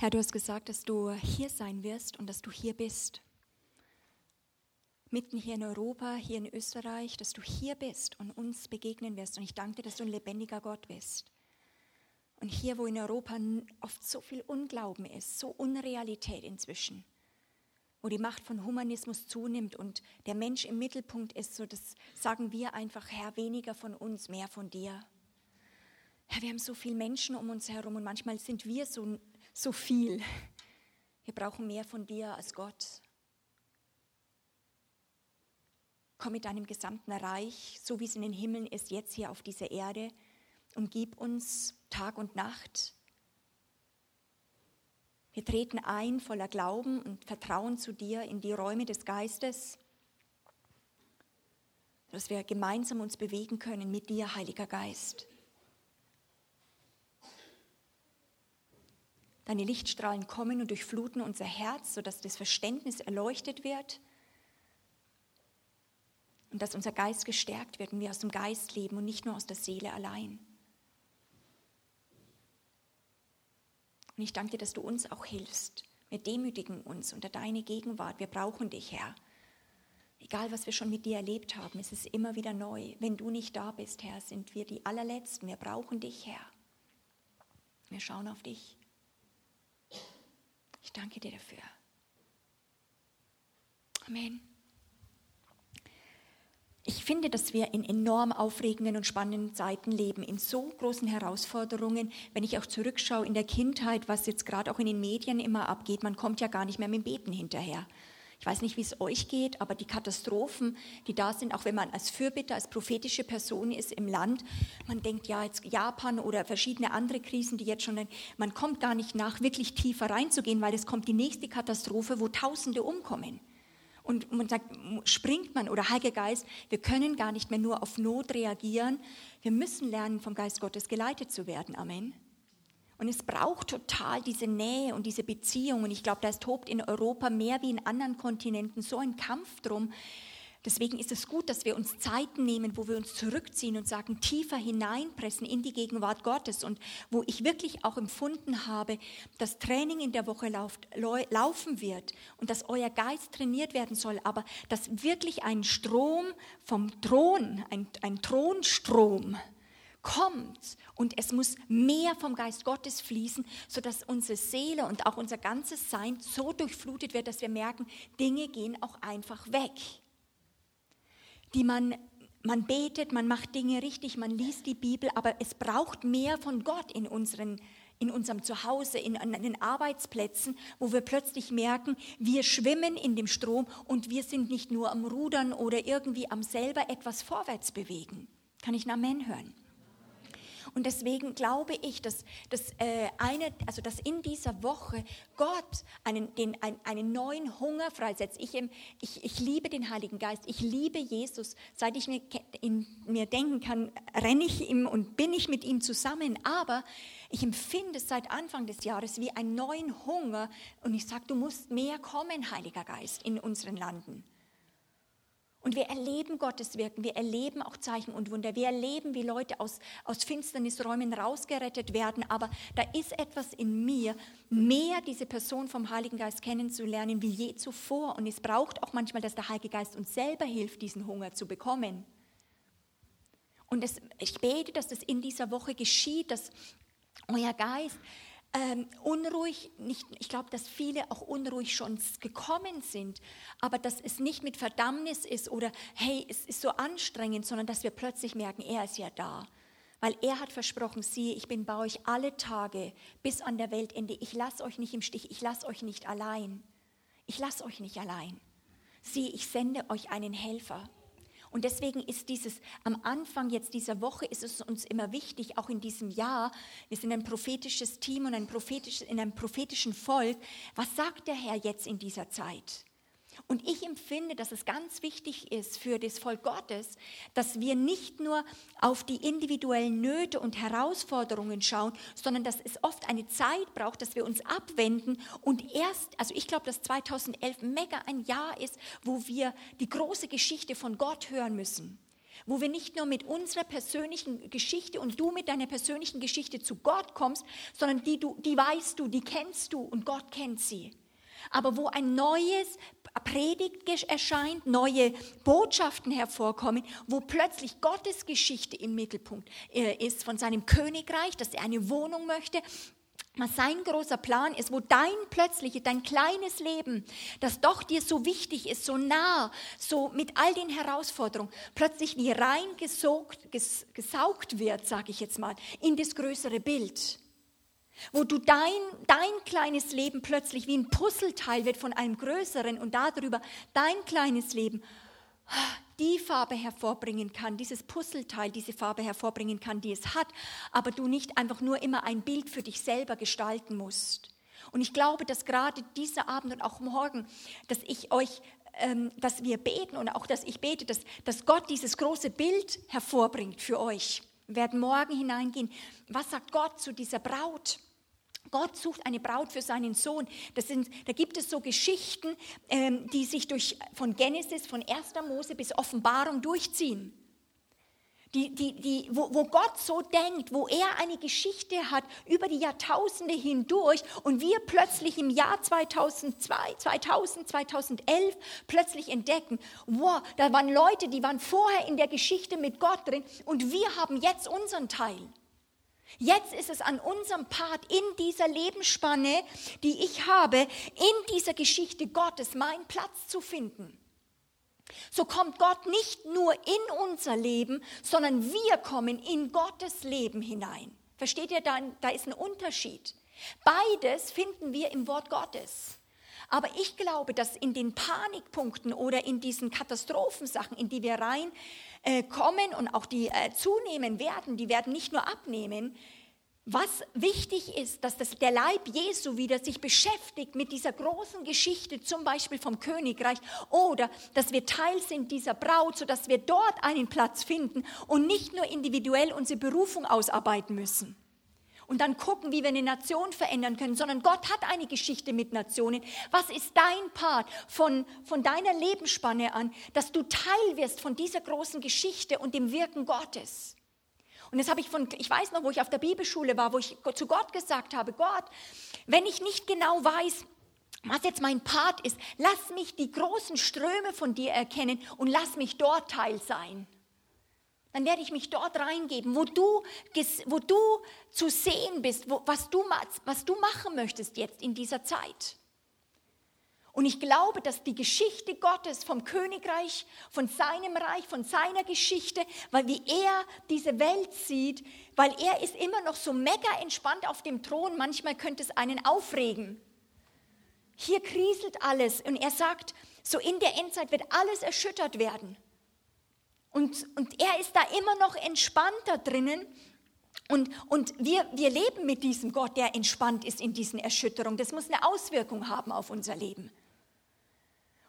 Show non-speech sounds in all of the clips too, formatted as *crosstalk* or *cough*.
Herr, du hast gesagt, dass du hier sein wirst und dass du hier bist. Mitten hier in Europa, hier in Österreich, dass du hier bist und uns begegnen wirst. Und ich danke dir, dass du ein lebendiger Gott bist. Und hier, wo in Europa oft so viel Unglauben ist, so Unrealität inzwischen, wo die Macht von Humanismus zunimmt und der Mensch im Mittelpunkt ist, so das sagen wir einfach, Herr, weniger von uns, mehr von dir. Herr, wir haben so viele Menschen um uns herum und manchmal sind wir so so viel. Wir brauchen mehr von dir als Gott. Komm mit deinem gesamten Reich, so wie es in den Himmeln ist, jetzt hier auf dieser Erde. und gib uns Tag und Nacht. Wir treten ein voller Glauben und Vertrauen zu dir in die Räume des Geistes, dass wir gemeinsam uns bewegen können mit dir, Heiliger Geist. Deine Lichtstrahlen kommen und durchfluten unser Herz, sodass das Verständnis erleuchtet wird und dass unser Geist gestärkt wird und wir aus dem Geist leben und nicht nur aus der Seele allein. Und ich danke dir, dass du uns auch hilfst. Wir demütigen uns unter deine Gegenwart. Wir brauchen dich, Herr. Egal, was wir schon mit dir erlebt haben, es ist immer wieder neu. Wenn du nicht da bist, Herr, sind wir die allerletzten. Wir brauchen dich, Herr. Wir schauen auf dich. Ich danke dir dafür. Amen. Ich finde, dass wir in enorm aufregenden und spannenden Zeiten leben, in so großen Herausforderungen. Wenn ich auch zurückschaue in der Kindheit, was jetzt gerade auch in den Medien immer abgeht, man kommt ja gar nicht mehr mit dem Beten hinterher. Ich weiß nicht, wie es euch geht, aber die Katastrophen, die da sind, auch wenn man als Fürbitter, als prophetische Person ist im Land, man denkt, ja, jetzt Japan oder verschiedene andere Krisen, die jetzt schon, man kommt gar nicht nach, wirklich tiefer reinzugehen, weil es kommt die nächste Katastrophe, wo Tausende umkommen. Und man sagt, springt man oder Heiliger Geist, wir können gar nicht mehr nur auf Not reagieren. Wir müssen lernen, vom Geist Gottes geleitet zu werden. Amen. Und es braucht total diese Nähe und diese Beziehung. Und ich glaube, da tobt in Europa mehr wie in anderen Kontinenten so ein Kampf drum. Deswegen ist es gut, dass wir uns Zeiten nehmen, wo wir uns zurückziehen und sagen, tiefer hineinpressen in die Gegenwart Gottes. Und wo ich wirklich auch empfunden habe, dass Training in der Woche lauft, laufen wird und dass euer Geist trainiert werden soll, aber dass wirklich ein Strom vom Thron, ein, ein Thronstrom, kommt und es muss mehr vom Geist Gottes fließen, sodass unsere Seele und auch unser ganzes Sein so durchflutet wird, dass wir merken, Dinge gehen auch einfach weg, die man man betet, man macht Dinge richtig, man liest die Bibel, aber es braucht mehr von Gott in, unseren, in unserem Zuhause, in, in den Arbeitsplätzen, wo wir plötzlich merken, wir schwimmen in dem Strom und wir sind nicht nur am Rudern oder irgendwie am selber etwas vorwärts bewegen. Kann ich ein Amen hören? Und deswegen glaube ich, dass, dass, äh, eine, also dass in dieser Woche Gott einen, den, ein, einen neuen Hunger freisetzt. Ich, ich, ich liebe den Heiligen Geist, ich liebe Jesus. Seit ich mir, in mir denken kann, renne ich ihm und bin ich mit ihm zusammen. Aber ich empfinde seit Anfang des Jahres wie einen neuen Hunger. Und ich sage, du musst mehr kommen, Heiliger Geist, in unseren Landen. Und wir erleben Gottes Wirken, wir erleben auch Zeichen und Wunder, wir erleben, wie Leute aus, aus Finsternisräumen rausgerettet werden. Aber da ist etwas in mir, mehr diese Person vom Heiligen Geist kennenzulernen wie je zuvor. Und es braucht auch manchmal, dass der Heilige Geist uns selber hilft, diesen Hunger zu bekommen. Und das, ich bete, dass das in dieser Woche geschieht, dass euer Geist ähm, unruhig, nicht, ich glaube, dass viele auch unruhig schon gekommen sind, aber dass es nicht mit Verdammnis ist oder hey, es ist so anstrengend, sondern dass wir plötzlich merken, er ist ja da. Weil er hat versprochen, siehe, ich bin bei euch alle Tage bis an der Weltende. Ich lasse euch nicht im Stich, ich lasse euch nicht allein. Ich lasse euch nicht allein. Siehe, ich sende euch einen Helfer. Und deswegen ist dieses am Anfang jetzt dieser Woche ist es uns immer wichtig, auch in diesem Jahr, wir sind ein prophetisches Team und ein prophetisches, in einem prophetischen Volk, was sagt der Herr jetzt in dieser Zeit? Und ich empfinde, dass es ganz wichtig ist für das Volk Gottes, dass wir nicht nur auf die individuellen Nöte und Herausforderungen schauen, sondern dass es oft eine Zeit braucht, dass wir uns abwenden und erst, also ich glaube, dass 2011 mega ein Jahr ist, wo wir die große Geschichte von Gott hören müssen. wo wir nicht nur mit unserer persönlichen Geschichte und du mit deiner persönlichen Geschichte zu Gott kommst, sondern die, du, die weißt du, die kennst du und Gott kennt sie. Aber wo ein neues Predigt erscheint, neue Botschaften hervorkommen, wo plötzlich Gottes Geschichte im Mittelpunkt äh, ist von seinem Königreich, dass er eine Wohnung möchte, was sein großer Plan ist, wo dein plötzliches, dein kleines Leben, das doch dir so wichtig ist, so nah, so mit all den Herausforderungen, plötzlich wie rein gesaugt, gesaugt wird, sage ich jetzt mal, in das größere Bild. Wo du dein, dein kleines Leben plötzlich wie ein Puzzleteil wird von einem größeren und darüber dein kleines Leben die Farbe hervorbringen kann, dieses Puzzleteil diese Farbe hervorbringen kann, die es hat, aber du nicht einfach nur immer ein Bild für dich selber gestalten musst. Und ich glaube, dass gerade dieser Abend und auch morgen, dass ich euch, ähm, dass wir beten und auch, dass ich bete, dass, dass Gott dieses große Bild hervorbringt für euch. Wir werden morgen hineingehen. Was sagt Gott zu dieser Braut? Gott sucht eine Braut für seinen Sohn. Sind, da gibt es so Geschichten, ähm, die sich durch, von Genesis, von 1. Mose bis Offenbarung durchziehen. Die, die, die, wo, wo Gott so denkt, wo er eine Geschichte hat über die Jahrtausende hindurch und wir plötzlich im Jahr 2002, 2000, 2011 plötzlich entdecken, wow, da waren Leute, die waren vorher in der Geschichte mit Gott drin und wir haben jetzt unseren Teil. Jetzt ist es an unserem Part in dieser Lebensspanne, die ich habe, in dieser Geschichte Gottes meinen Platz zu finden. So kommt Gott nicht nur in unser Leben, sondern wir kommen in Gottes Leben hinein. Versteht ihr, da, da ist ein Unterschied. Beides finden wir im Wort Gottes. Aber ich glaube, dass in den Panikpunkten oder in diesen Katastrophensachen, in die wir rein äh, kommen und auch die äh, zunehmen werden, die werden nicht nur abnehmen. Was wichtig ist, dass das, der Leib Jesu wieder sich beschäftigt mit dieser großen Geschichte, zum Beispiel vom Königreich, oder dass wir Teil sind dieser Braut, sodass wir dort einen Platz finden und nicht nur individuell unsere Berufung ausarbeiten müssen und dann gucken, wie wir eine Nation verändern können, sondern Gott hat eine Geschichte mit Nationen. Was ist dein Part von, von deiner Lebensspanne an, dass du Teil wirst von dieser großen Geschichte und dem Wirken Gottes? Und das habe ich von, ich weiß noch, wo ich auf der Bibelschule war, wo ich zu Gott gesagt habe, Gott, wenn ich nicht genau weiß, was jetzt mein Part ist, lass mich die großen Ströme von dir erkennen und lass mich dort Teil sein dann werde ich mich dort reingeben, wo du, wo du zu sehen bist, wo, was, du, was du machen möchtest jetzt in dieser Zeit. Und ich glaube, dass die Geschichte Gottes vom Königreich, von seinem Reich, von seiner Geschichte, weil wie er diese Welt sieht, weil er ist immer noch so mega entspannt auf dem Thron, manchmal könnte es einen aufregen. Hier kriselt alles und er sagt, so in der Endzeit wird alles erschüttert werden. Und, und er ist da immer noch entspannter drinnen. Und, und wir, wir leben mit diesem Gott, der entspannt ist in diesen Erschütterungen. Das muss eine Auswirkung haben auf unser Leben.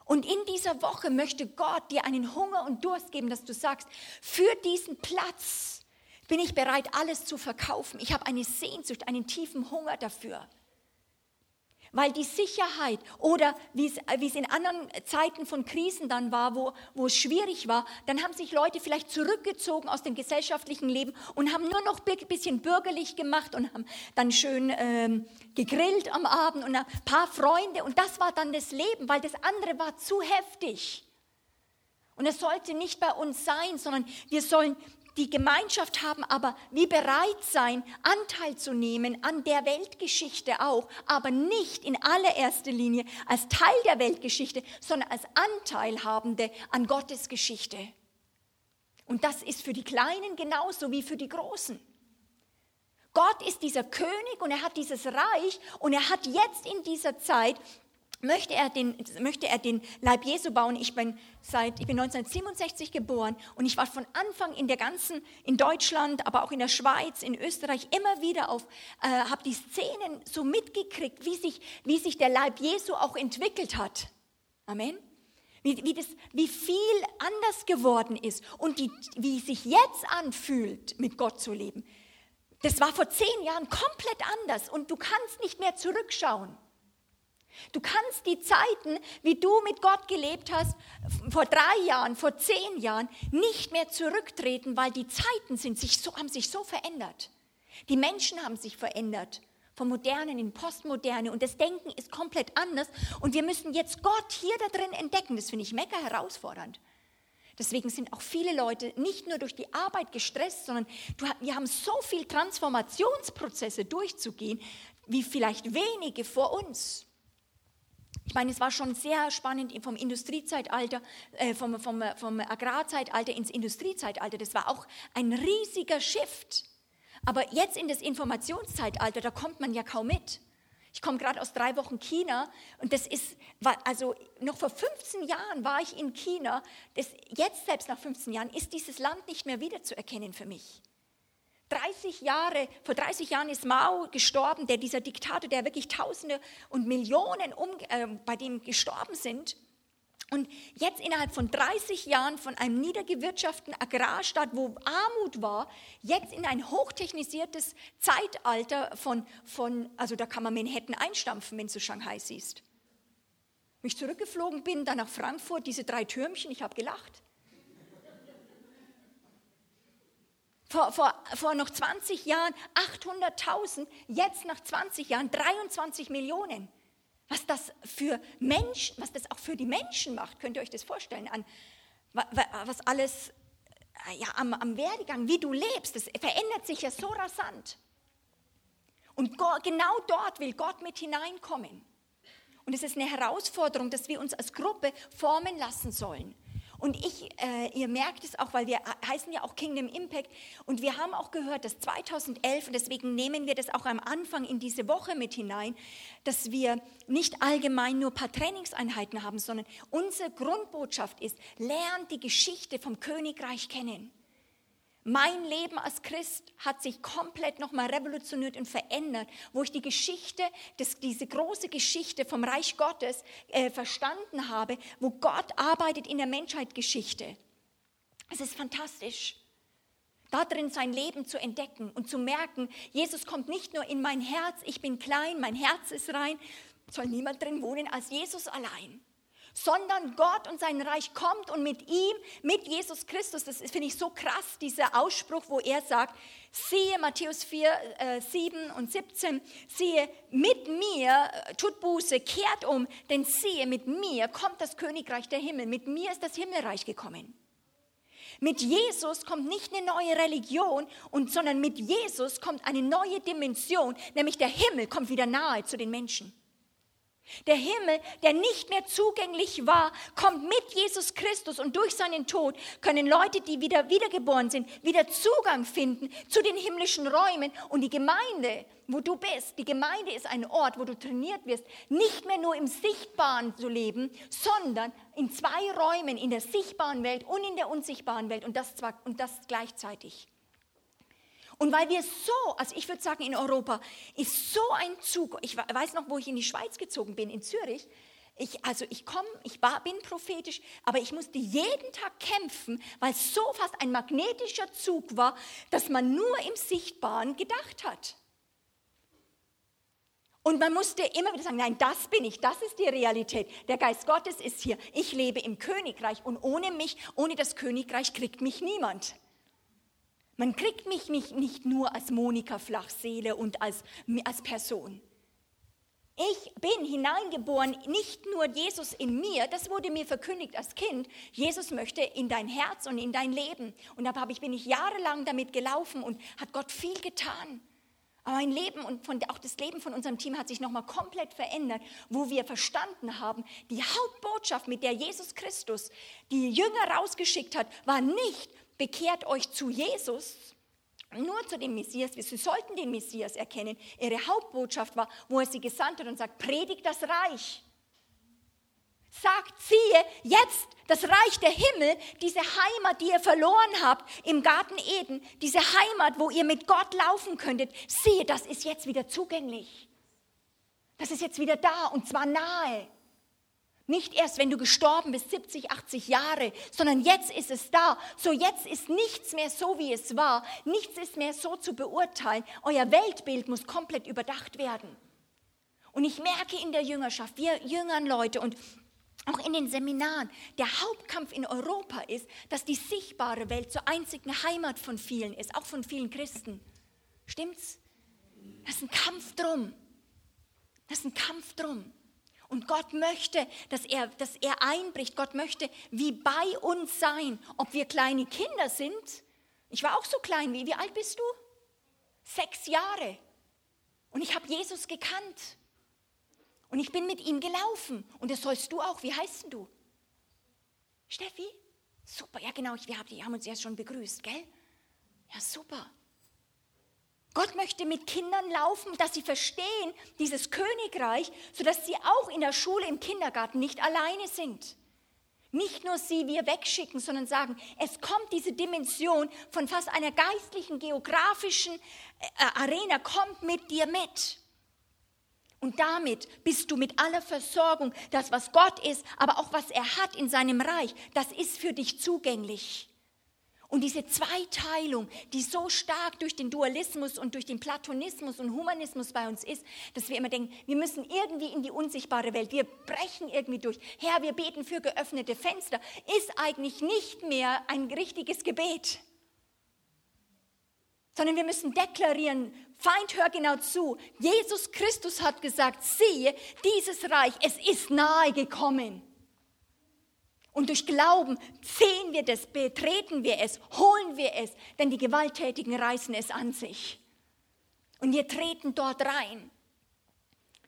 Und in dieser Woche möchte Gott dir einen Hunger und Durst geben, dass du sagst, für diesen Platz bin ich bereit, alles zu verkaufen. Ich habe eine Sehnsucht, einen tiefen Hunger dafür. Weil die Sicherheit oder wie es in anderen Zeiten von Krisen dann war, wo, wo es schwierig war, dann haben sich Leute vielleicht zurückgezogen aus dem gesellschaftlichen Leben und haben nur noch ein bisschen bürgerlich gemacht und haben dann schön ähm, gegrillt am Abend und ein paar Freunde. Und das war dann das Leben, weil das andere war zu heftig. Und es sollte nicht bei uns sein, sondern wir sollen die Gemeinschaft haben, aber wie bereit sein, Anteil zu nehmen an der Weltgeschichte auch, aber nicht in allererster Linie als Teil der Weltgeschichte, sondern als Anteilhabende an Gottes Geschichte. Und das ist für die Kleinen genauso wie für die Großen. Gott ist dieser König und er hat dieses Reich und er hat jetzt in dieser Zeit möchte er den, möchte er den Leib Jesu bauen. Ich bin, seit, ich bin 1967 geboren und ich war von Anfang in der ganzen, in Deutschland, aber auch in der Schweiz, in Österreich immer wieder auf, äh, habe die Szenen so mitgekriegt, wie sich, wie sich der Leib Jesu auch entwickelt hat. Amen. Wie, wie, das, wie viel anders geworden ist und die, wie es sich jetzt anfühlt, mit Gott zu leben. Das war vor zehn Jahren komplett anders und du kannst nicht mehr zurückschauen. Du kannst die Zeiten, wie du mit Gott gelebt hast, vor drei Jahren, vor zehn Jahren, nicht mehr zurücktreten, weil die Zeiten sind sich so, haben sich so verändert. Die Menschen haben sich verändert. Vom Modernen in Postmoderne und das Denken ist komplett anders und wir müssen jetzt Gott hier da drin entdecken. Das finde ich mega herausfordernd. Deswegen sind auch viele Leute nicht nur durch die Arbeit gestresst, sondern wir haben so viele Transformationsprozesse durchzugehen, wie vielleicht wenige vor uns. Ich meine, es war schon sehr spannend vom Industriezeitalter, äh, vom, vom, vom Agrarzeitalter ins Industriezeitalter. Das war auch ein riesiger Shift. Aber jetzt in das Informationszeitalter, da kommt man ja kaum mit. Ich komme gerade aus drei Wochen China und das ist, also noch vor 15 Jahren war ich in China. Das, jetzt selbst nach 15 Jahren ist dieses Land nicht mehr wiederzuerkennen für mich. 30 Jahre, vor 30 Jahren ist Mao gestorben, der dieser Diktator, der wirklich Tausende und Millionen um, äh, bei dem gestorben sind. Und jetzt innerhalb von 30 Jahren von einem niedergewirtschafteten Agrarstaat, wo Armut war, jetzt in ein hochtechnisiertes Zeitalter von, von also da kann man Manhattan einstampfen, wenn du Shanghai siehst. Wenn ich zurückgeflogen bin, dann nach Frankfurt, diese drei Türmchen, ich habe gelacht. Vor, vor, vor noch 20 Jahren 800.000, jetzt nach 20 Jahren 23 Millionen. Was das für Menschen, was das auch für die Menschen macht, könnt ihr euch das vorstellen, an, was alles ja, am, am Werdegang, wie du lebst, das verändert sich ja so rasant. Und genau dort will Gott mit hineinkommen. Und es ist eine Herausforderung, dass wir uns als Gruppe formen lassen sollen. Und ich, äh, ihr merkt es auch, weil wir heißen ja auch Kingdom Impact und wir haben auch gehört, dass 2011, und deswegen nehmen wir das auch am Anfang in diese Woche mit hinein, dass wir nicht allgemein nur ein paar Trainingseinheiten haben, sondern unsere Grundbotschaft ist, lernt die Geschichte vom Königreich kennen. Mein Leben als Christ hat sich komplett nochmal revolutioniert und verändert, wo ich die Geschichte, das, diese große Geschichte vom Reich Gottes äh, verstanden habe, wo Gott arbeitet in der Menschheitsgeschichte. Es ist fantastisch, da drin sein Leben zu entdecken und zu merken, Jesus kommt nicht nur in mein Herz, ich bin klein, mein Herz ist rein, soll niemand drin wohnen als Jesus allein sondern Gott und sein Reich kommt und mit ihm, mit Jesus Christus, das finde ich so krass, dieser Ausspruch, wo er sagt, siehe Matthäus 4, äh, 7 und 17, siehe, mit mir, äh, tut Buße, kehrt um, denn siehe, mit mir kommt das Königreich der Himmel, mit mir ist das Himmelreich gekommen. Mit Jesus kommt nicht eine neue Religion, und, sondern mit Jesus kommt eine neue Dimension, nämlich der Himmel kommt wieder nahe zu den Menschen. Der Himmel, der nicht mehr zugänglich war, kommt mit Jesus Christus und durch seinen Tod können Leute, die wieder wiedergeboren sind, wieder Zugang finden zu den himmlischen Räumen und die Gemeinde, wo du bist. Die Gemeinde ist ein Ort, wo du trainiert wirst, nicht mehr nur im Sichtbaren zu leben, sondern in zwei Räumen, in der sichtbaren Welt und in der unsichtbaren Welt und das, zwar, und das gleichzeitig. Und weil wir so, also ich würde sagen, in Europa ist so ein Zug, ich weiß noch, wo ich in die Schweiz gezogen bin, in Zürich, ich, also ich komme, ich war, bin prophetisch, aber ich musste jeden Tag kämpfen, weil es so fast ein magnetischer Zug war, dass man nur im Sichtbaren gedacht hat. Und man musste immer wieder sagen, nein, das bin ich, das ist die Realität. Der Geist Gottes ist hier. Ich lebe im Königreich und ohne mich, ohne das Königreich kriegt mich niemand. Man kriegt mich nicht nur als Monika Flachseele und als, als Person. Ich bin hineingeboren, nicht nur Jesus in mir, das wurde mir verkündigt als Kind. Jesus möchte in dein Herz und in dein Leben. Und da ich, bin ich jahrelang damit gelaufen und hat Gott viel getan. Aber mein Leben und von, auch das Leben von unserem Team hat sich nochmal komplett verändert, wo wir verstanden haben, die Hauptbotschaft, mit der Jesus Christus die Jünger rausgeschickt hat, war nicht, bekehrt euch zu Jesus, nur zu dem Messias. Sie sollten den Messias erkennen. Ihre Hauptbotschaft war, wo er sie gesandt hat und sagt, predigt das Reich. Sagt, siehe, jetzt das Reich der Himmel, diese Heimat, die ihr verloren habt im Garten Eden, diese Heimat, wo ihr mit Gott laufen könntet, siehe, das ist jetzt wieder zugänglich. Das ist jetzt wieder da und zwar nahe. Nicht erst, wenn du gestorben bist, 70, 80 Jahre, sondern jetzt ist es da. So jetzt ist nichts mehr so, wie es war. Nichts ist mehr so zu beurteilen. Euer Weltbild muss komplett überdacht werden. Und ich merke in der Jüngerschaft, wir jüngern Leute und auch in den Seminaren, der Hauptkampf in Europa ist, dass die sichtbare Welt zur einzigen Heimat von vielen ist, auch von vielen Christen. Stimmt's? Das ist ein Kampf drum. Das ist ein Kampf drum. Und Gott möchte, dass er, dass er einbricht. Gott möchte wie bei uns sein, ob wir kleine Kinder sind. Ich war auch so klein. Wie, wie alt bist du? Sechs Jahre. Und ich habe Jesus gekannt. Und ich bin mit ihm gelaufen. Und das sollst du auch. Wie heißt du? Steffi? Super, ja genau, wir haben uns jetzt schon begrüßt, gell? Ja, super. Gott möchte mit Kindern laufen, dass sie verstehen, dieses Königreich, sodass sie auch in der Schule, im Kindergarten nicht alleine sind. Nicht nur sie wir wegschicken, sondern sagen, es kommt diese Dimension von fast einer geistlichen, geografischen äh, Arena, kommt mit dir mit. Und damit bist du mit aller Versorgung, das was Gott ist, aber auch was er hat in seinem Reich, das ist für dich zugänglich. Und diese Zweiteilung, die so stark durch den Dualismus und durch den Platonismus und Humanismus bei uns ist, dass wir immer denken, wir müssen irgendwie in die unsichtbare Welt, wir brechen irgendwie durch. Herr, wir beten für geöffnete Fenster, ist eigentlich nicht mehr ein richtiges Gebet, sondern wir müssen deklarieren, Feind, hör genau zu. Jesus Christus hat gesagt, siehe, dieses Reich, es ist nahe gekommen. Und durch Glauben sehen wir das, betreten wir es, holen wir es, denn die Gewalttätigen reißen es an sich. Und wir treten dort rein.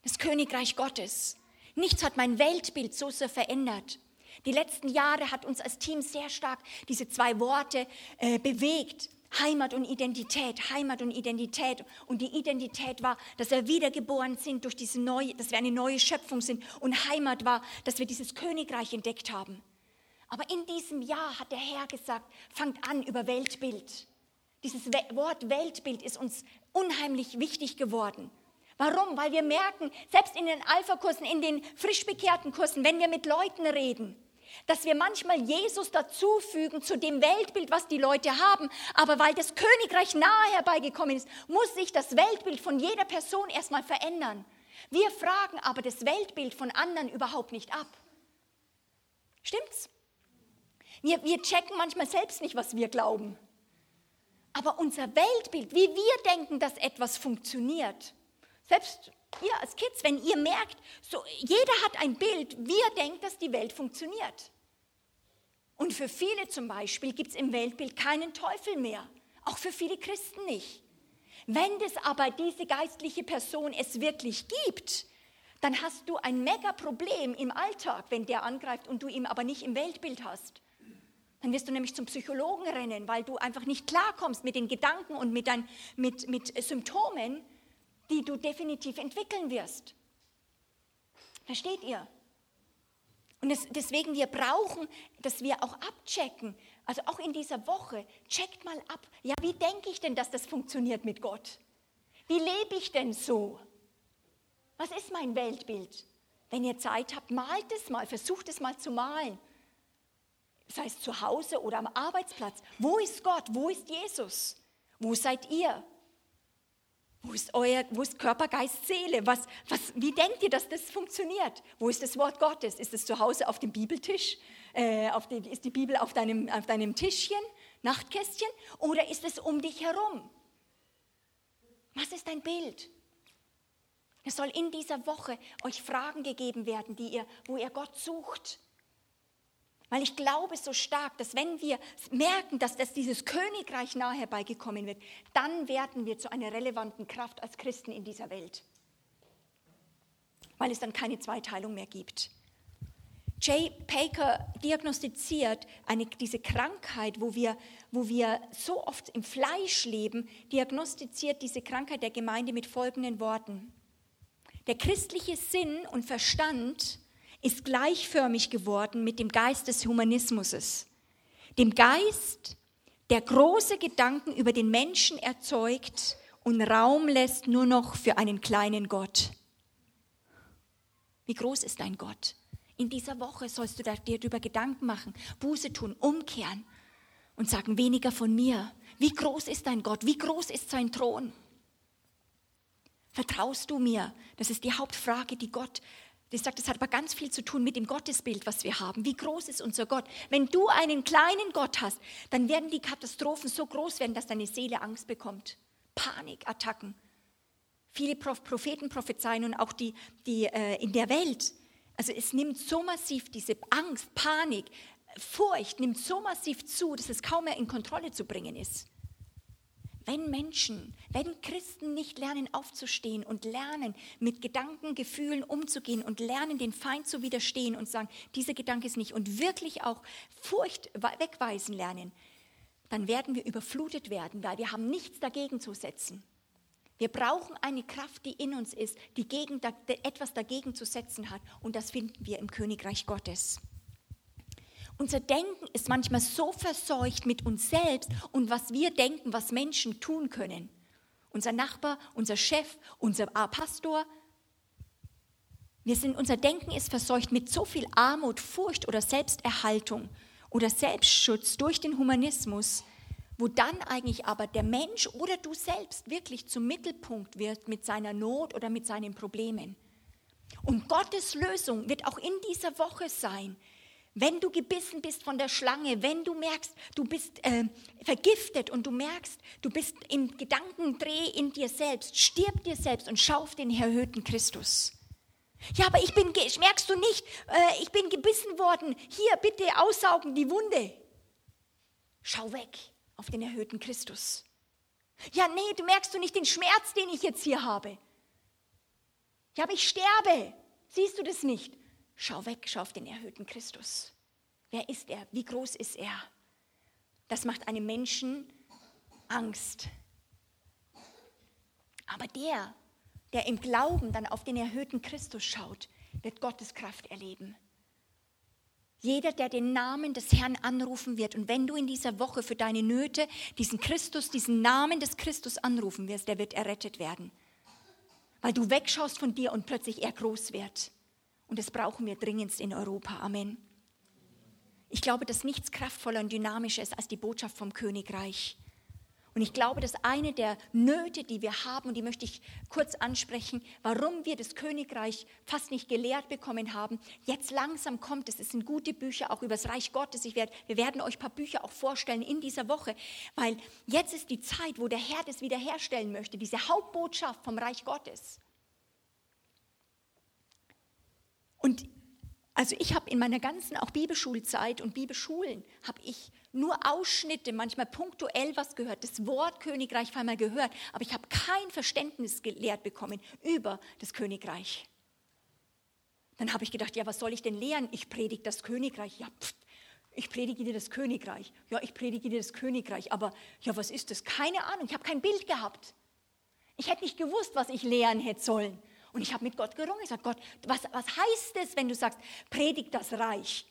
Das Königreich Gottes. Nichts hat mein Weltbild so sehr verändert. Die letzten Jahre hat uns als Team sehr stark diese zwei Worte äh, bewegt. Heimat und Identität, Heimat und Identität. Und die Identität war, dass wir wiedergeboren sind durch diese neue, dass wir eine neue Schöpfung sind. Und Heimat war, dass wir dieses Königreich entdeckt haben. Aber in diesem Jahr hat der Herr gesagt, fangt an über Weltbild. Dieses Wort Weltbild ist uns unheimlich wichtig geworden. Warum? Weil wir merken, selbst in den Alpha-Kursen, in den frisch bekehrten Kursen, wenn wir mit Leuten reden, dass wir manchmal Jesus dazufügen zu dem Weltbild, was die Leute haben. Aber weil das Königreich nahe herbeigekommen ist, muss sich das Weltbild von jeder Person erstmal verändern. Wir fragen aber das Weltbild von anderen überhaupt nicht ab. Stimmt's? Wir, wir checken manchmal selbst nicht, was wir glauben. Aber unser Weltbild, wie wir denken, dass etwas funktioniert, selbst ihr als Kids, wenn ihr merkt, so, jeder hat ein Bild, wie er denkt, dass die Welt funktioniert. Und für viele zum Beispiel gibt es im Weltbild keinen Teufel mehr, auch für viele Christen nicht. Wenn es aber diese geistliche Person es wirklich gibt, dann hast du ein mega Problem im Alltag, wenn der angreift und du ihn aber nicht im Weltbild hast. Dann wirst du nämlich zum Psychologen rennen, weil du einfach nicht klarkommst mit den Gedanken und mit, dein, mit, mit Symptomen, die du definitiv entwickeln wirst. Versteht ihr? Und es, deswegen, wir brauchen, dass wir auch abchecken, also auch in dieser Woche, checkt mal ab, ja, wie denke ich denn, dass das funktioniert mit Gott? Wie lebe ich denn so? Was ist mein Weltbild? Wenn ihr Zeit habt, malt es mal, versucht es mal zu malen. Sei es zu Hause oder am Arbeitsplatz. Wo ist Gott? Wo ist Jesus? Wo seid ihr? Wo ist euer, wo ist Körper, Geist, Seele? Was, was, wie denkt ihr, dass das funktioniert? Wo ist das Wort Gottes? Ist es zu Hause auf dem Bibeltisch? Äh, auf die, ist die Bibel auf deinem, auf deinem Tischchen, Nachtkästchen? Oder ist es um dich herum? Was ist dein Bild? Es soll in dieser Woche euch Fragen gegeben werden, die ihr, wo ihr Gott sucht weil ich glaube so stark, dass wenn wir merken, dass das dieses Königreich nahe herbeigekommen wird, dann werden wir zu einer relevanten Kraft als Christen in dieser Welt. Weil es dann keine Zweiteilung mehr gibt. Jay Baker diagnostiziert eine, diese Krankheit, wo wir, wo wir so oft im Fleisch leben, diagnostiziert diese Krankheit der Gemeinde mit folgenden Worten. Der christliche Sinn und Verstand ist gleichförmig geworden mit dem Geist des Humanismus, dem Geist, der große Gedanken über den Menschen erzeugt und Raum lässt nur noch für einen kleinen Gott. Wie groß ist dein Gott? In dieser Woche sollst du dir darüber Gedanken machen, Buße tun, umkehren und sagen, weniger von mir. Wie groß ist dein Gott? Wie groß ist sein Thron? Vertraust du mir? Das ist die Hauptfrage, die Gott das sagt, das hat aber ganz viel zu tun mit dem Gottesbild, was wir haben. Wie groß ist unser Gott? Wenn du einen kleinen Gott hast, dann werden die Katastrophen so groß werden, dass deine Seele Angst bekommt. Panikattacken. Viele Propheten prophezeien und auch die, die äh, in der Welt. Also es nimmt so massiv diese Angst, Panik, Furcht nimmt so massiv zu, dass es kaum mehr in Kontrolle zu bringen ist. Wenn Menschen, wenn Christen nicht lernen aufzustehen und lernen, mit Gedanken, Gefühlen umzugehen und lernen, den Feind zu widerstehen und sagen, dieser Gedanke ist nicht und wirklich auch Furcht wegweisen lernen, dann werden wir überflutet werden, weil wir haben nichts dagegen zu setzen. Wir brauchen eine Kraft, die in uns ist, die gegen, etwas dagegen zu setzen hat. Und das finden wir im Königreich Gottes. Unser Denken ist manchmal so verseucht mit uns selbst und was wir denken, was Menschen tun können. Unser Nachbar, unser Chef, unser Pastor. Wir sind, unser Denken ist verseucht mit so viel Armut, Furcht oder Selbsterhaltung oder Selbstschutz durch den Humanismus, wo dann eigentlich aber der Mensch oder du selbst wirklich zum Mittelpunkt wird mit seiner Not oder mit seinen Problemen. Und Gottes Lösung wird auch in dieser Woche sein, wenn du gebissen bist von der Schlange, wenn du merkst, du bist äh, vergiftet und du merkst, du bist im Gedankendreh in dir selbst, stirb dir selbst und schau auf den erhöhten Christus. Ja, aber ich bin, merkst du nicht, äh, ich bin gebissen worden. Hier, bitte aussaugen die Wunde. Schau weg auf den erhöhten Christus. Ja, nee, du merkst du nicht den Schmerz, den ich jetzt hier habe. Ja, aber ich sterbe. Siehst du das nicht? Schau weg, schau auf den erhöhten Christus. Wer ist er? Wie groß ist er? Das macht einem Menschen Angst. Aber der, der im Glauben dann auf den erhöhten Christus schaut, wird Gottes Kraft erleben. Jeder, der den Namen des Herrn anrufen wird, und wenn du in dieser Woche für deine Nöte diesen Christus, diesen Namen des Christus anrufen wirst, der wird errettet werden. Weil du wegschaust von dir und plötzlich er groß wird. Und das brauchen wir dringendst in Europa. Amen. Ich glaube, dass nichts kraftvoller und dynamischer ist als die Botschaft vom Königreich. Und ich glaube, dass eine der Nöte, die wir haben, und die möchte ich kurz ansprechen, warum wir das Königreich fast nicht gelehrt bekommen haben, jetzt langsam kommt es. Es sind gute Bücher auch über das Reich Gottes. Ich werd, wir werden euch ein paar Bücher auch vorstellen in dieser Woche, weil jetzt ist die Zeit, wo der Herr das wiederherstellen möchte, diese Hauptbotschaft vom Reich Gottes. Und also ich habe in meiner ganzen auch Bibelschulzeit und Bibelschulen habe ich nur Ausschnitte, manchmal punktuell was gehört, das Wort Königreich einmal gehört, aber ich habe kein Verständnis gelehrt bekommen über das Königreich. Dann habe ich gedacht, ja, was soll ich denn lehren? Ich predige das Königreich. Ja, pft, ich predige dir das Königreich. Ja, ich predige dir das Königreich. Aber ja, was ist das? Keine Ahnung. Ich habe kein Bild gehabt. Ich hätte nicht gewusst, was ich lehren hätte sollen. Und ich habe mit Gott gerungen. Ich sage, Gott, was, was heißt es, wenn du sagst, predigt das Reich?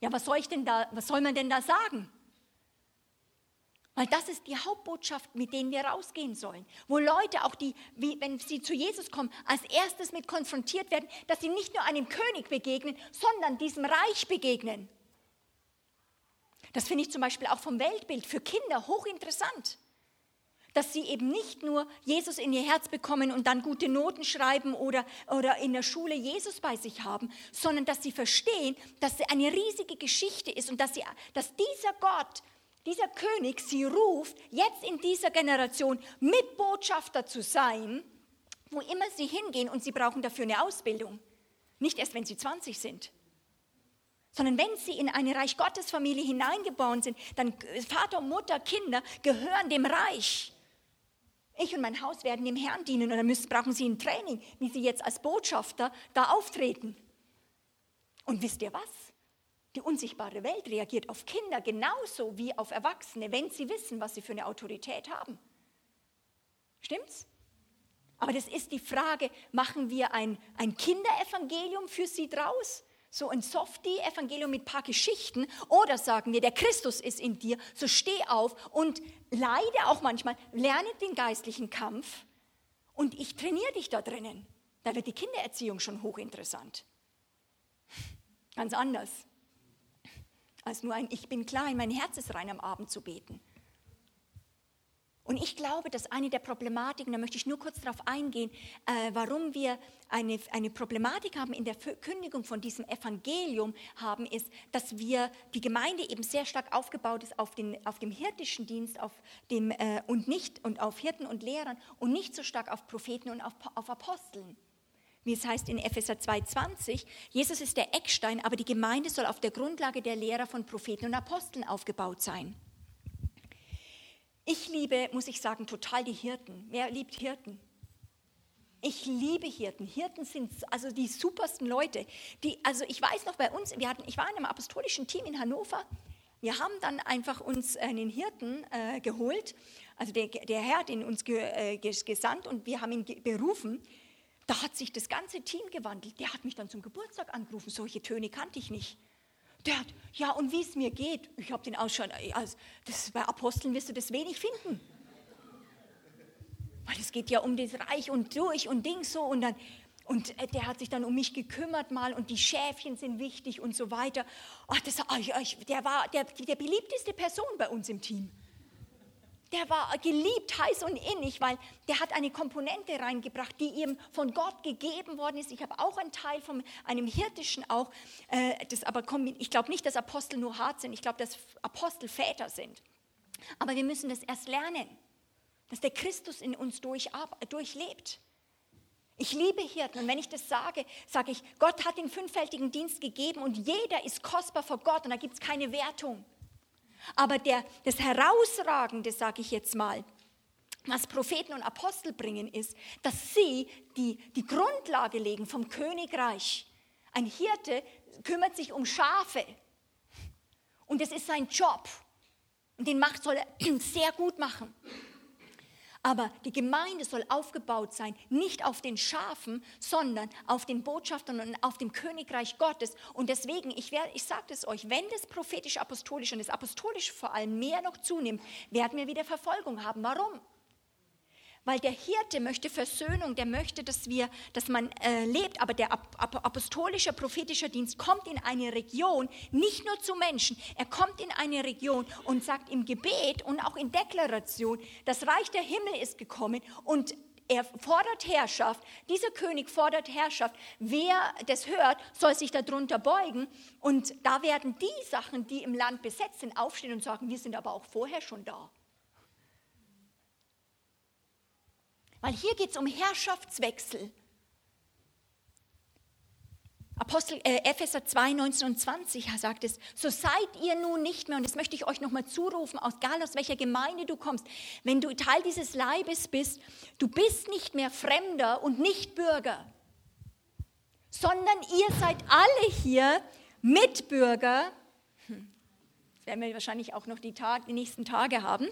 Ja, was soll, ich denn da, was soll man denn da sagen? Weil das ist die Hauptbotschaft, mit denen wir rausgehen sollen. Wo Leute, auch die, wie, wenn sie zu Jesus kommen, als erstes mit konfrontiert werden, dass sie nicht nur einem König begegnen, sondern diesem Reich begegnen. Das finde ich zum Beispiel auch vom Weltbild für Kinder hochinteressant dass sie eben nicht nur Jesus in ihr Herz bekommen und dann gute Noten schreiben oder, oder in der Schule Jesus bei sich haben, sondern dass sie verstehen, dass es eine riesige Geschichte ist und dass, sie, dass dieser Gott, dieser König sie ruft, jetzt in dieser Generation Mitbotschafter zu sein, wo immer sie hingehen und sie brauchen dafür eine Ausbildung. Nicht erst, wenn sie 20 sind sondern wenn sie in eine Reich Gottes Familie hineingeboren sind, dann Vater, Mutter, Kinder gehören dem Reich. Ich und mein Haus werden dem Herrn dienen und dann müssen, brauchen sie ein Training, wie sie jetzt als Botschafter da auftreten. Und wisst ihr was? Die unsichtbare Welt reagiert auf Kinder genauso wie auf Erwachsene, wenn sie wissen, was sie für eine Autorität haben. Stimmt's? Aber das ist die Frage, machen wir ein, ein Kinderevangelium für sie draus? So ein Softie-Evangelium mit ein paar Geschichten oder sagen wir, der Christus ist in dir, so steh auf und leide auch manchmal, lerne den geistlichen Kampf und ich trainiere dich da drinnen. Da wird die Kindererziehung schon hochinteressant. Ganz anders als nur ein Ich bin klein, mein Herz ist rein am Abend zu beten. Und ich glaube, dass eine der Problematiken, da möchte ich nur kurz darauf eingehen, äh, warum wir eine, eine Problematik haben in der Verkündigung von diesem Evangelium haben, ist, dass wir die Gemeinde eben sehr stark aufgebaut ist auf, den, auf dem hirtischen Dienst auf dem, äh, und nicht und auf Hirten und Lehrern und nicht so stark auf Propheten und auf, auf Aposteln. Wie es heißt in Epheser 2,20, Jesus ist der Eckstein, aber die Gemeinde soll auf der Grundlage der Lehrer von Propheten und Aposteln aufgebaut sein. Ich liebe, muss ich sagen, total die Hirten. Wer liebt Hirten? Ich liebe Hirten. Hirten sind also die supersten Leute. Die, also ich weiß noch bei uns, wir hatten, ich war in einem apostolischen Team in Hannover. Wir haben dann einfach uns einen Hirten äh, geholt, also der, der, Herr hat ihn uns ge, äh, gesandt und wir haben ihn berufen. Da hat sich das ganze Team gewandelt. Der hat mich dann zum Geburtstag angerufen. Solche Töne kannte ich nicht. Der hat, ja, und wie es mir geht. Ich habe den Ausschau, also, das, bei Aposteln wirst du das wenig finden. Weil es geht ja um das Reich und durch und Ding so und dann, und äh, der hat sich dann um mich gekümmert mal und die Schäfchen sind wichtig und so weiter. Ach, das, der war der, der beliebteste Person bei uns im Team der war geliebt, heiß und innig, weil der hat eine Komponente reingebracht, die ihm von Gott gegeben worden ist. Ich habe auch einen Teil von einem Hirtischen auch, äh, das aber ich glaube nicht, dass Apostel nur hart sind, ich glaube, dass Apostel Väter sind. Aber wir müssen das erst lernen, dass der Christus in uns durch, durchlebt. Ich liebe Hirten und wenn ich das sage, sage ich, Gott hat den fünffältigen Dienst gegeben und jeder ist kostbar vor Gott und da gibt es keine Wertung. Aber der, das Herausragende, sage ich jetzt mal, was Propheten und Apostel bringen, ist, dass sie die, die Grundlage legen vom Königreich. Ein Hirte kümmert sich um Schafe und das ist sein Job. Und den macht, soll er *clears throat* sehr gut machen. Aber die Gemeinde soll aufgebaut sein, nicht auf den Schafen, sondern auf den Botschaftern und auf dem Königreich Gottes. Und deswegen, ich, ich sage es euch, wenn das prophetisch-apostolische und das apostolische vor allem mehr noch zunimmt, werden wir wieder Verfolgung haben. Warum? Weil der Hirte möchte Versöhnung, der möchte, dass, wir, dass man äh, lebt. Aber der apostolische, prophetische Dienst kommt in eine Region, nicht nur zu Menschen, er kommt in eine Region und sagt im Gebet und auch in Deklaration, das Reich der Himmel ist gekommen und er fordert Herrschaft, dieser König fordert Herrschaft. Wer das hört, soll sich darunter beugen. Und da werden die Sachen, die im Land besetzt sind, aufstehen und sagen, wir sind aber auch vorher schon da. Weil hier geht es um Herrschaftswechsel. Apostel äh, Epheser 2, 19 und 20 sagt es, so seid ihr nun nicht mehr, und das möchte ich euch nochmal zurufen, egal aus welcher Gemeinde du kommst, wenn du Teil dieses Leibes bist, du bist nicht mehr Fremder und nicht Bürger, sondern ihr seid alle hier Mitbürger. Hm, das werden wir wahrscheinlich auch noch die, Tag, die nächsten Tage haben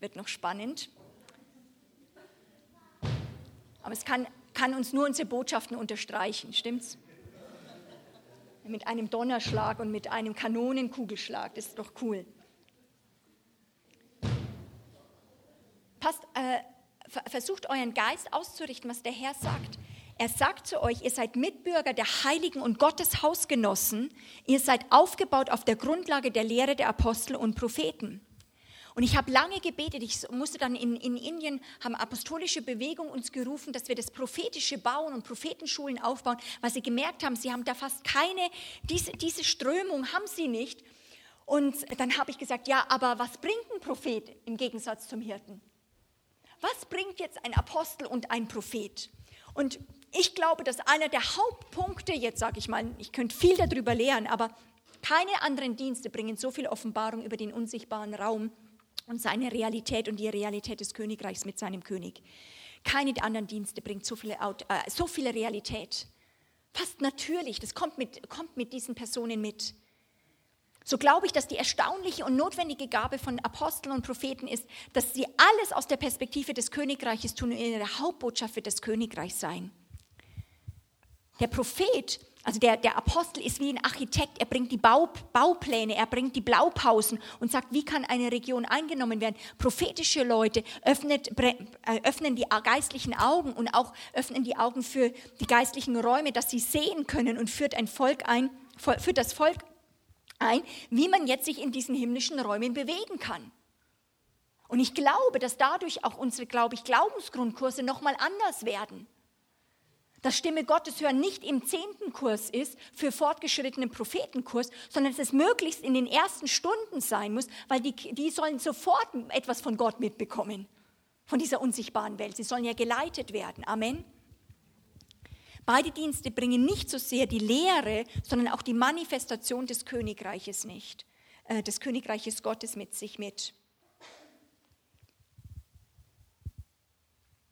wird noch spannend. Aber es kann, kann uns nur unsere Botschaften unterstreichen, stimmt's? Mit einem Donnerschlag und mit einem Kanonenkugelschlag, das ist doch cool. Passt, äh, versucht euren Geist auszurichten, was der Herr sagt. Er sagt zu euch, ihr seid Mitbürger der Heiligen und Gottes Hausgenossen. Ihr seid aufgebaut auf der Grundlage der Lehre der Apostel und Propheten. Und ich habe lange gebetet, ich musste dann in, in Indien, haben apostolische Bewegung uns gerufen, dass wir das prophetische bauen und Prophetenschulen aufbauen, weil sie gemerkt haben, sie haben da fast keine, diese, diese Strömung haben sie nicht. Und dann habe ich gesagt, ja, aber was bringt ein Prophet im Gegensatz zum Hirten? Was bringt jetzt ein Apostel und ein Prophet? Und ich glaube, dass einer der Hauptpunkte, jetzt sage ich mal, ich könnte viel darüber lehren, aber keine anderen Dienste bringen so viel Offenbarung über den unsichtbaren Raum und seine Realität und die Realität des Königreichs mit seinem König. Keine der anderen Dienste bringt so, viele, äh, so viele Realität. Fast natürlich, das kommt mit, kommt mit diesen Personen mit. So glaube ich, dass die erstaunliche und notwendige Gabe von Aposteln und Propheten ist, dass sie alles aus der Perspektive des Königreiches tun und ihre Hauptbotschaft wird das Königreich sein. Der Prophet also der, der Apostel ist wie ein Architekt, er bringt die Bau, Baupläne, er bringt die Blaupausen und sagt, wie kann eine Region eingenommen werden. Prophetische Leute öffnet, äh, öffnen die geistlichen Augen und auch öffnen die Augen für die geistlichen Räume, dass sie sehen können und führt ein Volk ein, führt das Volk ein, wie man jetzt sich in diesen himmlischen Räumen bewegen kann. Und ich glaube, dass dadurch auch unsere, glaube ich, Glaubensgrundkurse nochmal anders werden. Dass Stimme Gottes hören nicht im zehnten Kurs ist für fortgeschrittenen Prophetenkurs, sondern dass es möglichst in den ersten Stunden sein muss, weil die, die sollen sofort etwas von Gott mitbekommen, von dieser unsichtbaren Welt. Sie sollen ja geleitet werden. Amen. Beide Dienste bringen nicht so sehr die Lehre, sondern auch die Manifestation des Königreiches nicht, äh, des Königreiches Gottes mit sich mit.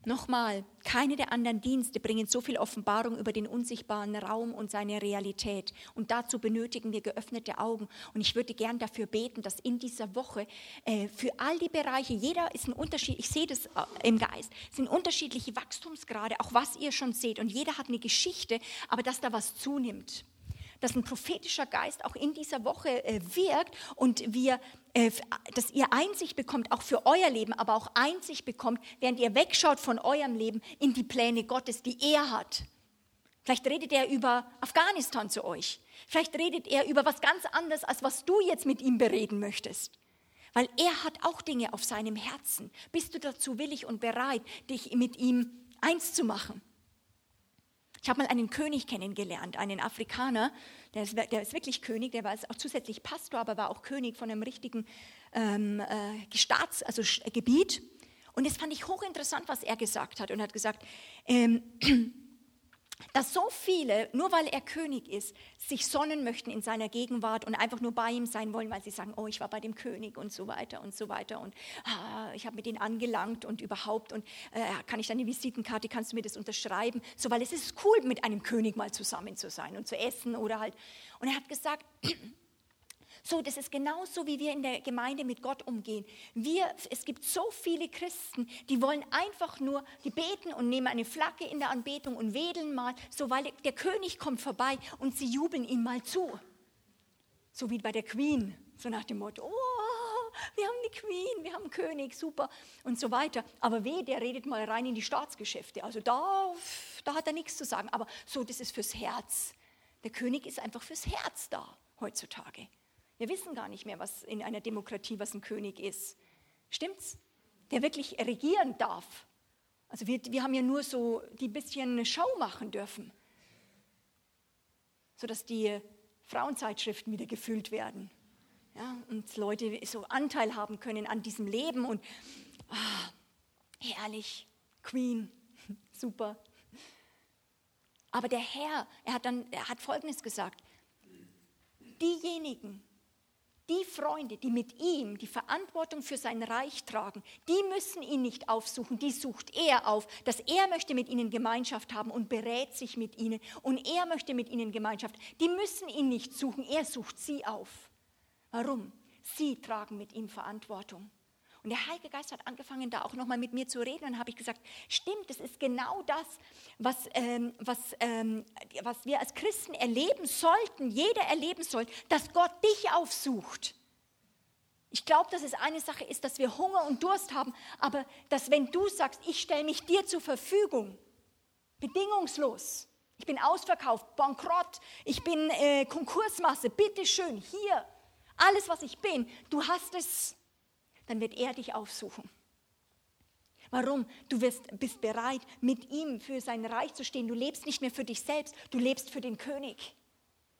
Nochmal, keine der anderen Dienste bringen so viel Offenbarung über den unsichtbaren Raum und seine Realität. Und dazu benötigen wir geöffnete Augen. Und ich würde gern dafür beten, dass in dieser Woche äh, für all die Bereiche, jeder ist ein Unterschied, ich sehe das äh, im Geist, sind unterschiedliche Wachstumsgrade, auch was ihr schon seht. Und jeder hat eine Geschichte, aber dass da was zunimmt dass ein prophetischer Geist auch in dieser Woche äh, wirkt und wir, äh, dass ihr Einsicht bekommt, auch für euer Leben, aber auch Einsicht bekommt, während ihr wegschaut von eurem Leben in die Pläne Gottes, die er hat. Vielleicht redet er über Afghanistan zu euch. Vielleicht redet er über was ganz anderes, als was du jetzt mit ihm bereden möchtest. Weil er hat auch Dinge auf seinem Herzen. Bist du dazu willig und bereit, dich mit ihm eins zu machen? Ich habe mal einen König kennengelernt, einen Afrikaner, der ist, der ist, wirklich König, der war auch zusätzlich Pastor, aber war auch König von einem richtigen ähm, äh, Staats-, also Gebiet. Und das fand ich hochinteressant, was er gesagt hat. Und er hat gesagt, ähm, dass so viele, nur weil er König ist, sich sonnen möchten in seiner Gegenwart und einfach nur bei ihm sein wollen, weil sie sagen, oh, ich war bei dem König und so weiter und so weiter und ah, ich habe mit ihm angelangt und überhaupt und äh, kann ich deine Visitenkarte, kannst du mir das unterschreiben? So, weil es ist cool, mit einem König mal zusammen zu sein und zu essen oder halt. Und er hat gesagt, so, das ist genauso, wie wir in der Gemeinde mit Gott umgehen. Wir, es gibt so viele Christen, die wollen einfach nur, die beten und nehmen eine Flagge in der Anbetung und wedeln mal, so weil der König kommt vorbei und sie jubeln ihm mal zu. So wie bei der Queen, so nach dem Motto, oh, wir haben die Queen, wir haben einen König, super und so weiter. Aber weh, der redet mal rein in die Staatsgeschäfte. Also da, da hat er nichts zu sagen. Aber so, das ist fürs Herz. Der König ist einfach fürs Herz da heutzutage. Wir wissen gar nicht mehr, was in einer Demokratie, was ein König ist. Stimmt's? Der wirklich regieren darf. Also wir, wir haben ja nur so die bisschen eine Show machen dürfen, sodass die Frauenzeitschriften wieder gefüllt werden. Ja, und Leute so Anteil haben können an diesem Leben und ah, herrlich, Queen, *laughs* super. Aber der Herr, er hat dann, er hat Folgendes gesagt: Diejenigen, die Freunde, die mit ihm die Verantwortung für sein Reich tragen, die müssen ihn nicht aufsuchen, die sucht er auf, dass er möchte mit ihnen Gemeinschaft haben und berät sich mit ihnen und er möchte mit ihnen Gemeinschaft. Die müssen ihn nicht suchen, er sucht sie auf. Warum? Sie tragen mit ihm Verantwortung. Und der Heilige Geist hat angefangen, da auch nochmal mit mir zu reden. Und habe ich gesagt, stimmt, das ist genau das, was, ähm, was, ähm, was wir als Christen erleben sollten, jeder erleben soll, dass Gott dich aufsucht. Ich glaube, dass es eine Sache ist, dass wir Hunger und Durst haben, aber dass wenn du sagst, ich stelle mich dir zur Verfügung, bedingungslos, ich bin ausverkauft, bankrott, ich bin äh, Konkursmasse, bitteschön, hier, alles, was ich bin, du hast es dann wird er dich aufsuchen. Warum? Du wirst, bist bereit, mit ihm für sein Reich zu stehen. Du lebst nicht mehr für dich selbst, du lebst für den König.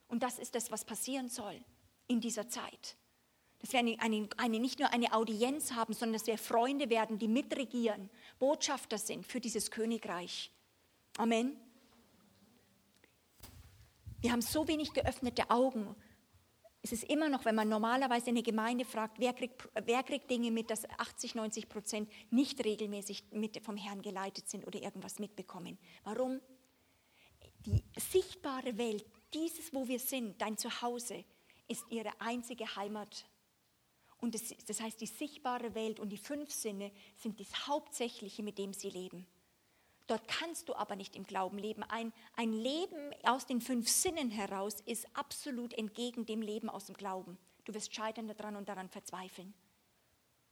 Und das ist das, was passieren soll in dieser Zeit. Dass wir eine, eine, eine, nicht nur eine Audienz haben, sondern dass wir Freunde werden, die mitregieren, Botschafter sind für dieses Königreich. Amen. Wir haben so wenig geöffnete Augen es ist immer noch, wenn man normalerweise eine Gemeinde fragt, wer kriegt, wer kriegt Dinge mit, dass 80, 90 Prozent nicht regelmäßig mit vom Herrn geleitet sind oder irgendwas mitbekommen. Warum? Die sichtbare Welt, dieses, wo wir sind, dein Zuhause, ist ihre einzige Heimat. Und das, das heißt, die sichtbare Welt und die fünf Sinne sind das Hauptsächliche, mit dem sie leben. Dort kannst du aber nicht im Glauben leben. Ein, ein Leben aus den fünf Sinnen heraus ist absolut entgegen dem Leben aus dem Glauben. Du wirst scheitern daran und daran verzweifeln.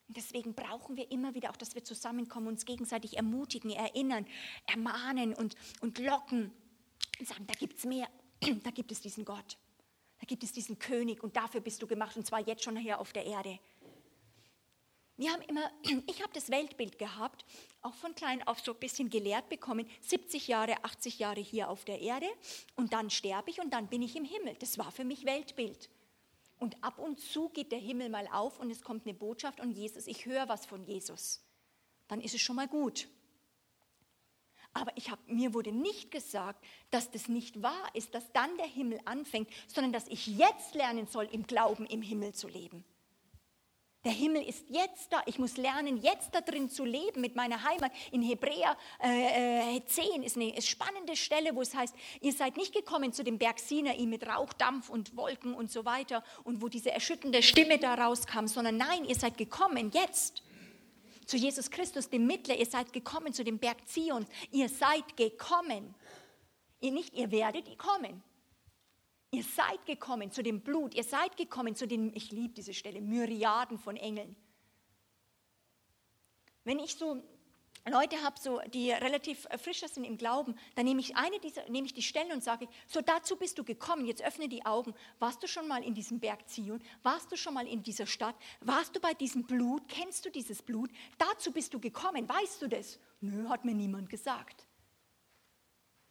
Und deswegen brauchen wir immer wieder auch, dass wir zusammenkommen, uns gegenseitig ermutigen, erinnern, ermahnen und, und locken und sagen, da gibt es mehr, *clears throat* da gibt es diesen Gott, da gibt es diesen König und dafür bist du gemacht und zwar jetzt schon hier auf der Erde. Wir haben immer, *clears throat* ich habe das Weltbild gehabt, auch von klein auf so ein bisschen gelehrt bekommen, 70 Jahre, 80 Jahre hier auf der Erde und dann sterbe ich und dann bin ich im Himmel. Das war für mich Weltbild. Und ab und zu geht der Himmel mal auf und es kommt eine Botschaft und Jesus, ich höre was von Jesus. Dann ist es schon mal gut. Aber ich hab, mir wurde nicht gesagt, dass das nicht wahr ist, dass dann der Himmel anfängt, sondern dass ich jetzt lernen soll, im Glauben im Himmel zu leben. Der Himmel ist jetzt da. Ich muss lernen, jetzt da drin zu leben mit meiner Heimat. In Hebräer äh, 10 äh, ist eine spannende Stelle, wo es heißt, ihr seid nicht gekommen zu dem Berg Sinai mit Rauch, Dampf und Wolken und so weiter und wo diese erschütternde Stimme da rauskam, sondern nein, ihr seid gekommen jetzt zu Jesus Christus, dem Mittler. Ihr seid gekommen zu dem Berg Zion. Ihr seid gekommen. Ihr nicht, ihr werdet kommen. Ihr seid gekommen zu dem Blut. Ihr seid gekommen zu den, ich liebe diese Stelle, Myriaden von Engeln. Wenn ich so Leute habe, so, die relativ äh, frischer sind im Glauben, dann nehme ich eine dieser, nehme ich die Stelle und sage, so dazu bist du gekommen, jetzt öffne die Augen. Warst du schon mal in diesem Berg Zion? Warst du schon mal in dieser Stadt? Warst du bei diesem Blut? Kennst du dieses Blut? Dazu bist du gekommen, weißt du das? Nö, hat mir niemand gesagt.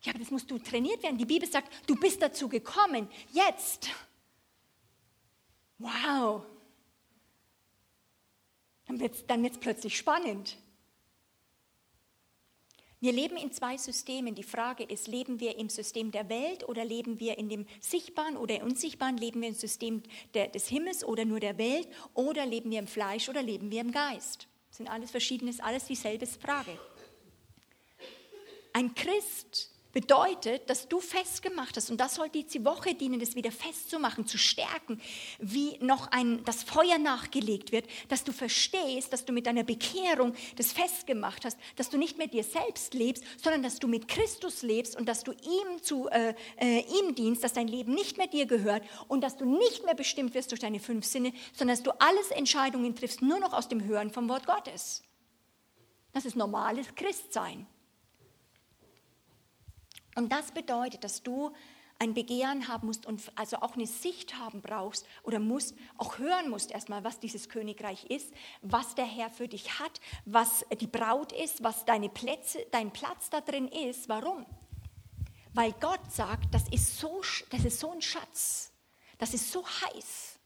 Ja, aber das musst du trainiert werden. Die Bibel sagt, du bist dazu gekommen, jetzt. Wow. Dann wird es dann wird's plötzlich spannend. Wir leben in zwei Systemen. Die Frage ist, leben wir im System der Welt oder leben wir in dem Sichtbaren oder Unsichtbaren? Leben wir im System der, des Himmels oder nur der Welt? Oder leben wir im Fleisch oder leben wir im Geist? Das sind alles verschiedenes, alles dieselbe Frage. Ein Christ bedeutet, dass du festgemacht hast, und das soll die Woche dienen, das wieder festzumachen, zu stärken, wie noch ein, das Feuer nachgelegt wird, dass du verstehst, dass du mit deiner Bekehrung das festgemacht hast, dass du nicht mehr dir selbst lebst, sondern dass du mit Christus lebst und dass du ihm, zu, äh, äh, ihm dienst, dass dein Leben nicht mehr dir gehört und dass du nicht mehr bestimmt wirst durch deine fünf Sinne, sondern dass du alles Entscheidungen triffst, nur noch aus dem Hören vom Wort Gottes. Das ist normales Christsein. Und das bedeutet, dass du ein Begehren haben musst und also auch eine Sicht haben brauchst oder musst, auch hören musst erstmal, was dieses Königreich ist, was der Herr für dich hat, was die Braut ist, was deine Plätze, dein Platz da drin ist. Warum? Weil Gott sagt, das ist so, das ist so ein Schatz, das ist so heiß,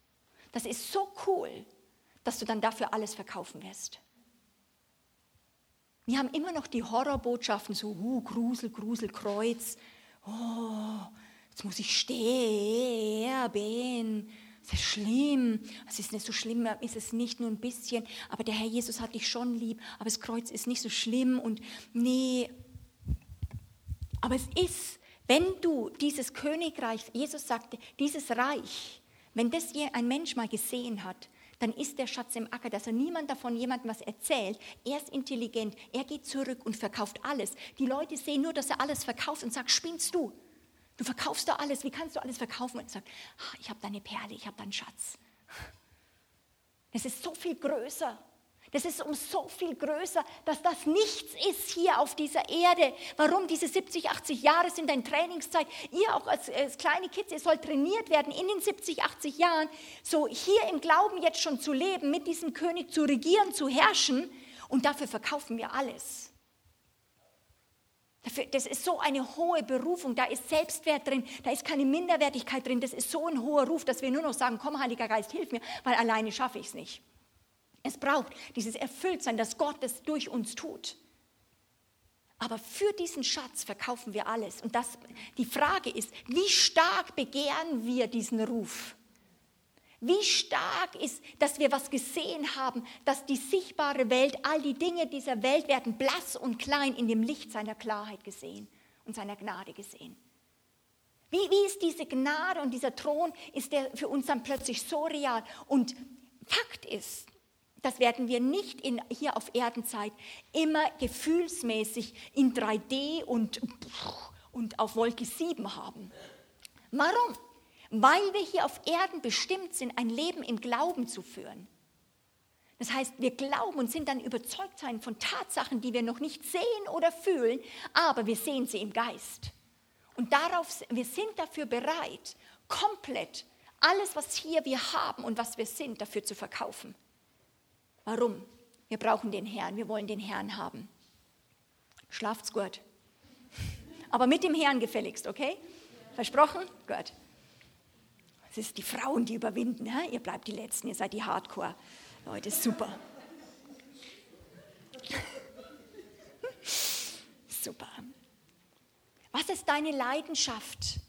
das ist so cool, dass du dann dafür alles verkaufen wirst. Wir haben immer noch die Horrorbotschaften, so uh, Grusel, Grusel, Kreuz. Oh, jetzt muss ich sterben. Das ist schlimm. Es ist nicht so schlimm, ist es nicht nur ein bisschen. Aber der Herr Jesus hat dich schon lieb. Aber das Kreuz ist nicht so schlimm. Und nee. Aber es ist, wenn du dieses Königreich, Jesus sagte, dieses Reich, wenn das ein Mensch mal gesehen hat, dann ist der Schatz im Acker, dass er niemand davon jemandem was erzählt. Er ist intelligent, er geht zurück und verkauft alles. Die Leute sehen nur, dass er alles verkauft und sagt, spinnst du? Du verkaufst doch alles, wie kannst du alles verkaufen? Und sagt, ich habe deine Perle, ich habe deinen Schatz. Das ist so viel größer. Das ist um so viel größer, dass das nichts ist hier auf dieser Erde. Warum diese 70, 80 Jahre sind ein Trainingszeit? Ihr auch als, als, kleine Kids, ihr sollt trainiert werden in den 70, 80 Jahren, so hier im Glauben jetzt schon zu leben, mit diesem König zu regieren, zu herrschen. Und dafür verkaufen wir alles. Dafür, das ist so eine hohe Berufung, da ist Selbstwert drin, da ist keine Minderwertigkeit drin, das ist so ein hoher Ruf, dass wir nur noch sagen, komm Heiliger Geist, hilf mir, weil alleine schaffe ich es nicht. Es braucht dieses Erfülltsein, dass Gott es durch uns tut. Aber für diesen Schatz verkaufen wir alles. Und das, die Frage ist, wie stark begehren wir diesen Ruf? Wie stark ist, dass wir was gesehen haben, dass die sichtbare Welt, all die Dinge dieser Welt werden blass und klein in dem Licht seiner Klarheit gesehen und seiner Gnade gesehen. Wie, wie ist diese Gnade und dieser Thron, ist der für uns dann plötzlich so real? Und Fakt ist, das werden wir nicht in, hier auf Erdenzeit immer gefühlsmäßig in 3D und, und auf Wolke 7 haben. Warum? Weil wir hier auf Erden bestimmt sind, ein Leben im Glauben zu führen. Das heißt, wir glauben und sind dann überzeugt sein von Tatsachen, die wir noch nicht sehen oder fühlen, aber wir sehen sie im Geist. Und darauf, wir sind dafür bereit, komplett alles, was hier wir haben und was wir sind, dafür zu verkaufen. Warum? Wir brauchen den Herrn, wir wollen den Herrn haben. Schlaft's gut. Aber mit dem Herrn gefälligst, okay? Versprochen? Gut. Es ist die Frauen, die überwinden. He? Ihr bleibt die Letzten, ihr seid die Hardcore. Leute, super. *laughs* super. Was ist deine Leidenschaft?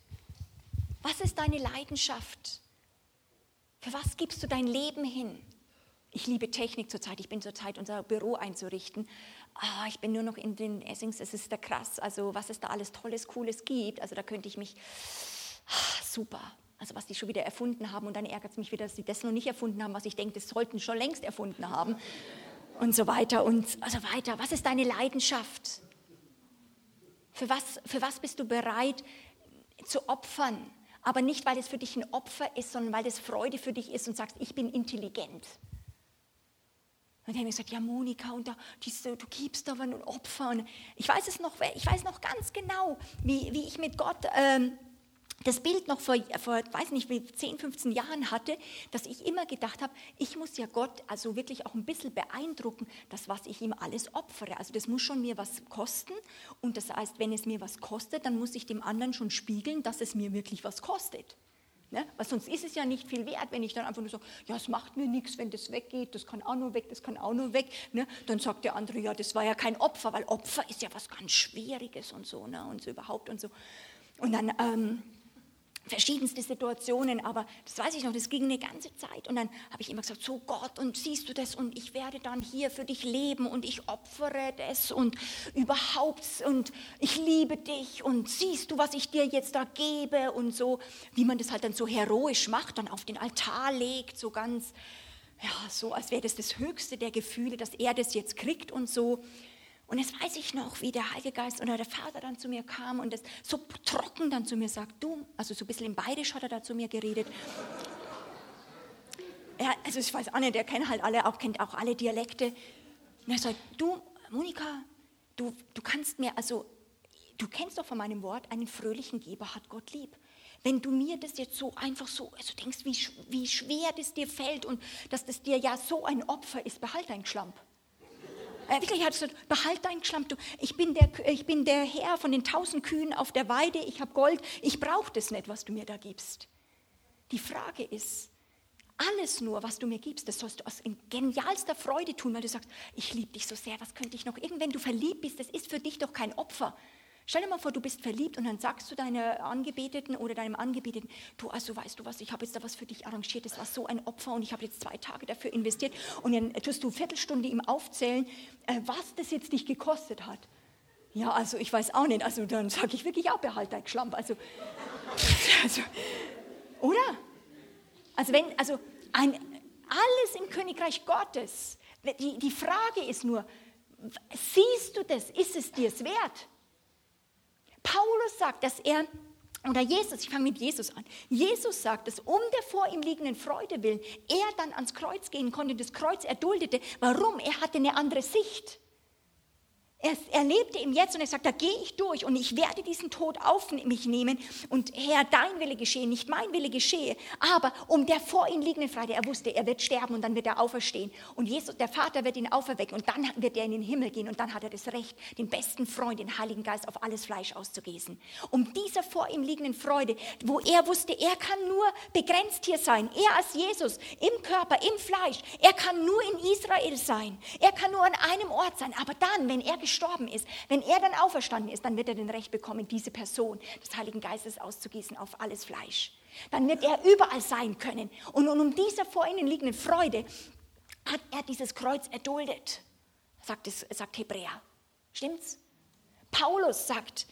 Was ist deine Leidenschaft? Für was gibst du dein Leben hin? Ich liebe Technik zurzeit. Ich bin zurzeit unser Büro einzurichten. Ah, ich bin nur noch in den Essings. Es ist da krass. Also was es da alles Tolles, Cooles gibt. Also da könnte ich mich ah, super. Also was die schon wieder erfunden haben und dann ärgert es mich wieder, dass sie das noch nicht erfunden haben, was ich denke, das sollten schon längst erfunden haben und so weiter und so weiter. Was ist deine Leidenschaft? Für was, für was bist du bereit zu opfern? Aber nicht, weil es für dich ein Opfer ist, sondern weil es Freude für dich ist und sagst, ich bin intelligent. Und dann ich gesagt, ja Monika, und da, diese, du gibst aber ein Opfer. Und ich weiß es noch, ich weiß noch ganz genau, wie, wie ich mit Gott ähm, das Bild noch vor, vor, weiß nicht, wie 10, 15 Jahren hatte, dass ich immer gedacht habe, ich muss ja Gott also wirklich auch ein bisschen beeindrucken, das, was ich ihm alles opfere. Also das muss schon mir was kosten. Und das heißt, wenn es mir was kostet, dann muss ich dem anderen schon spiegeln, dass es mir wirklich was kostet. Ne? Weil sonst ist es ja nicht viel wert, wenn ich dann einfach nur sage, ja, es macht mir nichts, wenn das weggeht, das kann auch nur weg, das kann auch nur weg. Ne? Dann sagt der andere, ja, das war ja kein Opfer, weil Opfer ist ja was ganz Schwieriges und so, ne? und so überhaupt und so. Und dann... Ähm, verschiedenste Situationen, aber das weiß ich noch, das ging eine ganze Zeit. Und dann habe ich immer gesagt, so Gott, und siehst du das, und ich werde dann hier für dich leben und ich opfere das und überhaupt, und ich liebe dich und siehst du, was ich dir jetzt da gebe und so, wie man das halt dann so heroisch macht, dann auf den Altar legt, so ganz, ja, so als wäre das das höchste der Gefühle, dass er das jetzt kriegt und so. Und jetzt weiß ich noch, wie der Heilige Geist oder der Vater dann zu mir kam und das so trocken dann zu mir sagt, du, also so ein bisschen im Bayerisch hat er da zu mir geredet. Er, also ich weiß auch nicht, der kennt halt alle, auch, kennt auch alle Dialekte. Und er sagt, du, Monika, du, du kannst mir, also du kennst doch von meinem Wort, einen fröhlichen Geber hat Gott lieb. Wenn du mir das jetzt so einfach so, also denkst, wie, wie schwer das dir fällt und dass das dir ja so ein Opfer ist, behalt dein Schlamp. Äh, wirklich, hat gesagt, behalt deinen Schlamm. Du, ich, bin der, ich bin der Herr von den tausend Kühen auf der Weide, ich habe Gold, ich brauche das nicht, was du mir da gibst. Die Frage ist, alles nur, was du mir gibst, das sollst du aus genialster Freude tun, weil du sagst, ich liebe dich so sehr, was könnte ich noch? Irgendwann du verliebt bist, das ist für dich doch kein Opfer. Stell dir mal vor, du bist verliebt und dann sagst du deiner Angebeteten oder deinem Angebeteten, du, also weißt du was, ich habe jetzt da was für dich arrangiert, das war so ein Opfer und ich habe jetzt zwei Tage dafür investiert und dann tust du eine Viertelstunde ihm aufzählen, äh, was das jetzt dich gekostet hat. Ja, also ich weiß auch nicht, also dann sage ich wirklich auch, behalt dein Schlamp, also, *laughs* also oder? Also wenn, also ein, alles im Königreich Gottes, die, die Frage ist nur, siehst du das, ist es dir es wert? Paulus sagt, dass er, oder Jesus, ich fange mit Jesus an, Jesus sagt, dass um der vor ihm liegenden Freude willen er dann ans Kreuz gehen konnte, das Kreuz erduldete. Warum? Er hatte eine andere Sicht. Er, er lebte im Jetzt und er sagt, da gehe ich durch und ich werde diesen Tod auf mich nehmen und Herr, dein Wille geschehe, nicht mein Wille geschehe, aber um der vor ihm liegenden Freude, er wusste, er wird sterben und dann wird er auferstehen und Jesus, der Vater wird ihn auferwecken und dann wird er in den Himmel gehen und dann hat er das Recht, den besten Freund, den Heiligen Geist auf alles Fleisch auszugießen. Um dieser vor ihm liegenden Freude, wo er wusste, er kann nur begrenzt hier sein, er als Jesus, im Körper, im Fleisch, er kann nur in Israel sein, er kann nur an einem Ort sein, aber dann, wenn er gestorben ist, wenn er dann auferstanden ist, dann wird er den Recht bekommen, diese Person des Heiligen Geistes auszugießen auf alles Fleisch. Dann wird er überall sein können. Und, um diese vor ihnen liegende Freude hat er dieses Kreuz erduldet, sagt, es, sagt Hebräer. Stimmt's? Paulus sagt,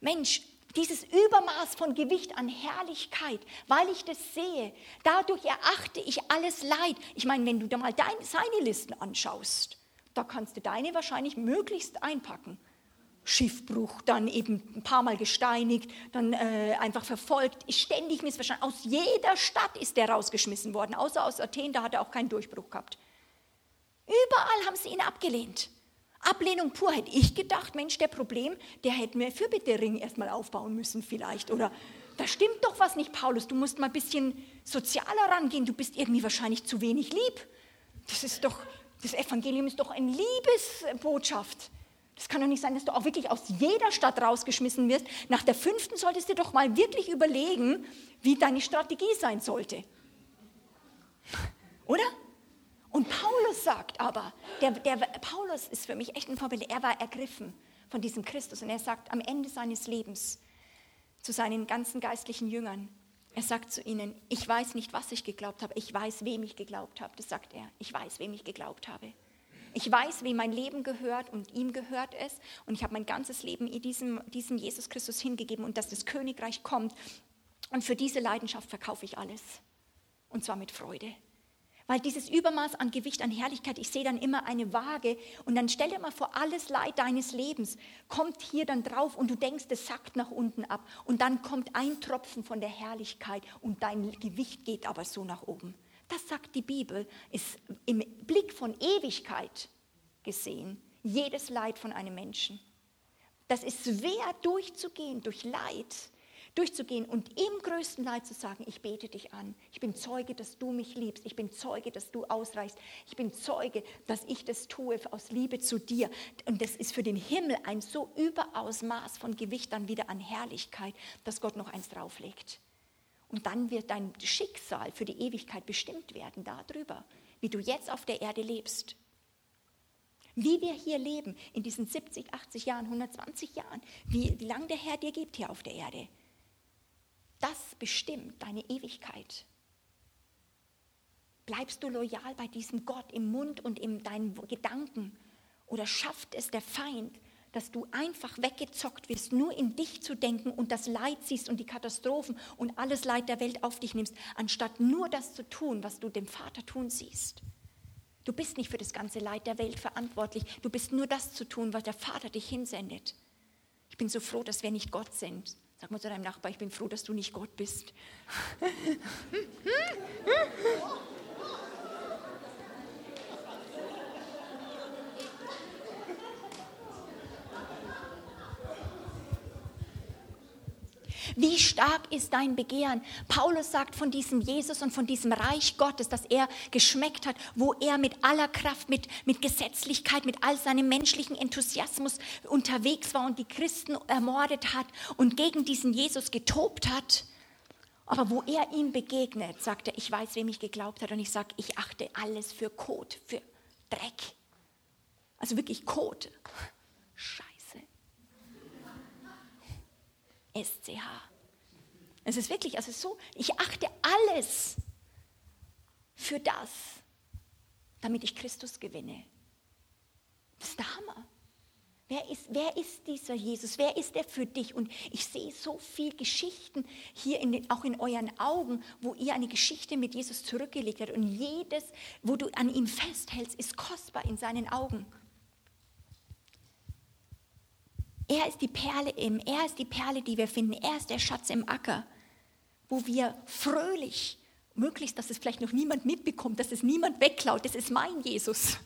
Mensch, dieses Übermaß von Gewicht an Herrlichkeit, weil ich das sehe, dadurch erachte ich alles Leid. Ich meine, wenn du da mal deine, seine Listen anschaust, da kannst du deine wahrscheinlich möglichst einpacken. Schiffbruch, dann eben ein paar Mal gesteinigt, dann äh, einfach verfolgt, ständig missverstanden. Aus jeder Stadt ist der rausgeschmissen worden, außer aus Athen, da hat er auch keinen Durchbruch gehabt. Überall haben sie ihn abgelehnt. Ablehnung pur hätte ich gedacht, Mensch, der Problem, der hätte mir Fürbittering erstmal aufbauen müssen vielleicht. Oder da stimmt doch was nicht, Paulus, du musst mal ein bisschen sozialer rangehen, du bist irgendwie wahrscheinlich zu wenig lieb. Das ist doch, Das Evangelium ist doch eine Liebesbotschaft. Das kann doch nicht sein, dass du auch wirklich aus jeder Stadt rausgeschmissen wirst. Nach der fünften solltest du doch mal wirklich überlegen, wie deine Strategie sein sollte. Oder? Und Paulus sagt aber, der, der, Paulus ist für mich echt ein Vorbild, er war ergriffen von diesem Christus und er sagt am Ende seines Lebens zu seinen ganzen geistlichen Jüngern, er sagt zu ihnen, ich weiß nicht, was ich geglaubt habe, ich weiß, wem ich geglaubt habe. Das sagt er, ich weiß, wem ich geglaubt habe. Ich weiß, wie mein Leben gehört und ihm gehört es. Und ich habe mein ganzes Leben diesem, diesem Jesus Christus hingegeben und dass das Königreich kommt. Und für diese Leidenschaft verkaufe ich alles. Und zwar mit Freude. Weil dieses Übermaß an Gewicht, an Herrlichkeit, ich sehe dann immer eine Waage und dann stell dir mal vor, alles Leid deines Lebens kommt hier dann drauf und du denkst, es sackt nach unten ab. Und dann kommt ein Tropfen von der Herrlichkeit und dein Gewicht geht aber so nach oben. Das sagt die Bibel, ist im Blick von Ewigkeit gesehen, jedes Leid von einem Menschen. Das ist schwer durchzugehen, durch Leid durchzugehen und im größten Leid zu sagen, ich bete dich an. Ich bin Zeuge, dass du mich liebst. Ich bin Zeuge, dass du ausreichst. Ich bin Zeuge, dass ich das tue aus Liebe zu dir. Und das ist für den Himmel ein so überaus Maß von Gewicht dann wieder an Herrlichkeit, dass Gott noch eins drauflegt. Und dann wird dein Schicksal für die Ewigkeit bestimmt werden darüber, wie du jetzt auf der Erde lebst. Wie wir hier leben in diesen 70, 80 Jahren, 120 Jahren, wie, wie lange der Herr dir gibt hier auf der Erde. Das bestimmt deine Ewigkeit. Bleibst du loyal bei diesem Gott im Mund und in deinen Gedanken? Oder schafft es der Feind, dass du einfach weggezockt wirst, nur in dich zu denken und das Leid siehst und die Katastrophen und alles Leid der Welt auf dich nimmst, anstatt nur das zu tun, was du dem Vater tun siehst? Du bist nicht für das ganze Leid der Welt verantwortlich. Du bist nur das zu tun, was der Vater dich hinsendet. Ich bin so froh, dass wir nicht Gott sind, Sag mal zu deinem Nachbar, ich bin froh, dass du nicht Gott bist. *laughs* Wie stark ist dein Begehren? Paulus sagt von diesem Jesus und von diesem Reich Gottes, das er geschmeckt hat, wo er mit aller Kraft, mit, mit Gesetzlichkeit, mit all seinem menschlichen Enthusiasmus unterwegs war und die Christen ermordet hat und gegen diesen Jesus getobt hat. Aber wo er ihm begegnet, sagt er, ich weiß, wem ich geglaubt hat und ich sage, ich achte alles für Kot, für Dreck. Also wirklich Kot. *laughs* Scheiße. SCH. Es ist wirklich, also so, ich achte alles für das, damit ich Christus gewinne. Das ist der Hammer. Wer ist, wer ist dieser Jesus? Wer ist er für dich? Und ich sehe so viele Geschichten hier in den, auch in euren Augen, wo ihr eine Geschichte mit Jesus zurückgelegt habt. Und jedes, wo du an ihm festhältst, ist kostbar in seinen Augen. Er ist die Perle im, er ist die Perle, die wir finden. Er ist der Schatz im Acker, wo wir fröhlich, möglichst, dass es vielleicht noch niemand mitbekommt, dass es niemand wegklaut, das ist mein Jesus.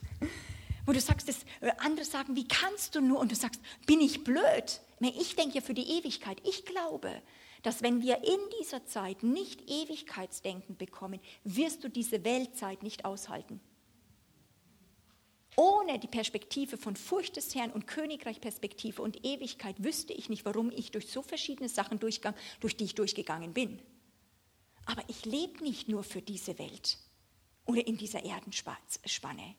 Wo du sagst, das, äh, andere sagen, wie kannst du nur? Und du sagst, bin ich blöd? Ich denke ja für die Ewigkeit. Ich glaube, dass wenn wir in dieser Zeit nicht Ewigkeitsdenken bekommen, wirst du diese Weltzeit nicht aushalten. Ohne die Perspektive von Furcht des Herrn und Königreichperspektive und Ewigkeit wüsste ich nicht, warum ich durch so verschiedene Sachen durchgang, durch die ich durchgegangen bin. Aber ich lebe nicht nur für diese Welt oder in dieser Erdenspanne.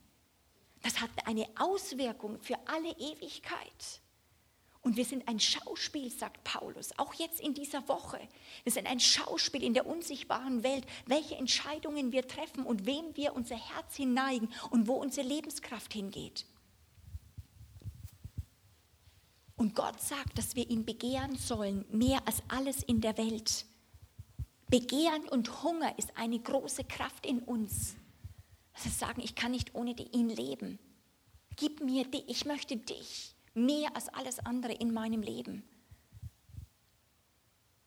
Das hat eine Auswirkung für alle Ewigkeit. Und wir sind ein Schauspiel, sagt Paulus, auch jetzt in dieser Woche. Wir sind ein Schauspiel in der unsichtbaren Welt, welche Entscheidungen wir treffen und wem wir unser Herz hinneigen und wo unsere Lebenskraft hingeht. Und Gott sagt, dass wir ihn begehren sollen, mehr als alles in der Welt. Begehren und Hunger ist eine große Kraft in uns. Das ist sagen, ich kann nicht ohne ihn leben. Gib mir dich, ich möchte dich mehr als alles andere in meinem Leben.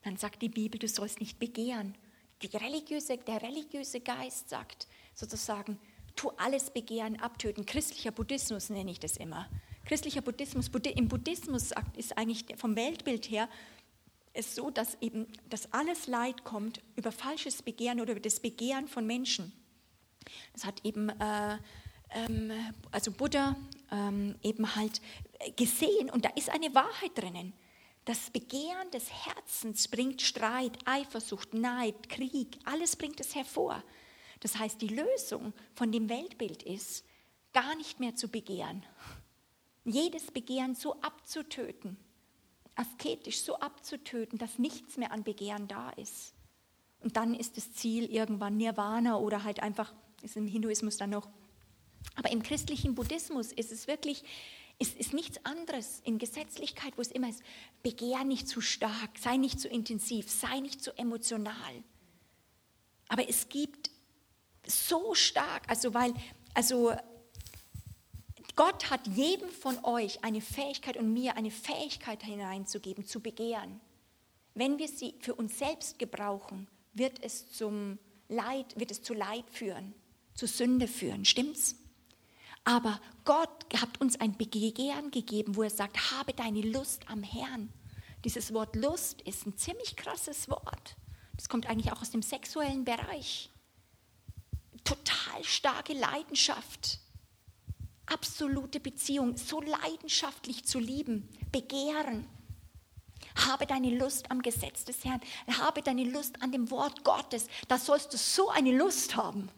Dann sagt die Bibel, du sollst nicht begehren. Religiöse, der religiöse Geist sagt sozusagen, tu alles begehren, abtöten. Christlicher Buddhismus nenne ich das immer. Christlicher Buddhismus, im Buddhismus ist eigentlich vom Weltbild her es so, dass eben dass alles Leid kommt über falsches Begehren oder über das Begehren von Menschen. Das hat eben äh, ähm, also Buddha, ähm, eben halt gesehen und da ist eine Wahrheit drinnen. Das Begehren des Herzens bringt Streit, Eifersucht, Neid, Krieg, alles bringt es hervor. Das heißt, die Lösung von dem Weltbild ist, gar nicht mehr zu begehren. Jedes Begehren so abzutöten, asketisch so abzutöten, dass nichts mehr an Begehren da ist. Und dann ist das Ziel irgendwann Nirvana oder halt einfach, ist im Hinduismus dann noch. Aber im christlichen Buddhismus ist es wirklich, ist, ist nichts anderes in Gesetzlichkeit, wo es immer ist, begehr nicht zu stark, sei nicht zu intensiv, sei nicht zu emotional. Aber es gibt so stark, also weil, also Gott hat jedem von euch eine Fähigkeit und mir eine Fähigkeit hineinzugeben, zu begehren. Wenn wir sie für uns selbst gebrauchen, wird es zum Leid, wird es zu Leid führen, zu Sünde führen. Stimmt's? Aber Gott hat uns ein Begehren gegeben, wo er sagt, habe deine Lust am Herrn. Dieses Wort Lust ist ein ziemlich krasses Wort. Das kommt eigentlich auch aus dem sexuellen Bereich total starke Leidenschaft, absolute Beziehung, so leidenschaftlich zu lieben, begehren. Habe deine Lust am Gesetz des Herrn, habe deine Lust an dem Wort Gottes. Da sollst du so eine Lust haben.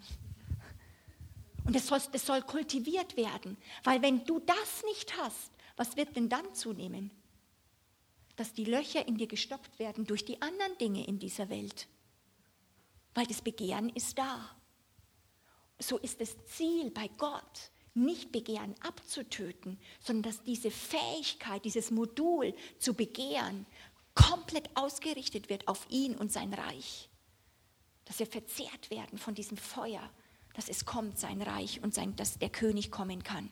Und das soll, soll kultiviert werden, weil wenn du das nicht hast, was wird denn dann zunehmen? Dass die Löcher in dir gestopft werden durch die anderen Dinge in dieser Welt. Weil das Begehren ist da so ist das Ziel bei Gott, nicht Begehren abzutöten, sondern dass diese Fähigkeit, dieses Modul zu begehren, komplett ausgerichtet wird auf ihn und sein Reich. Dass wir verzehrt werden von diesem Feuer, dass es kommt, sein Reich und sein, dass der König kommen kann.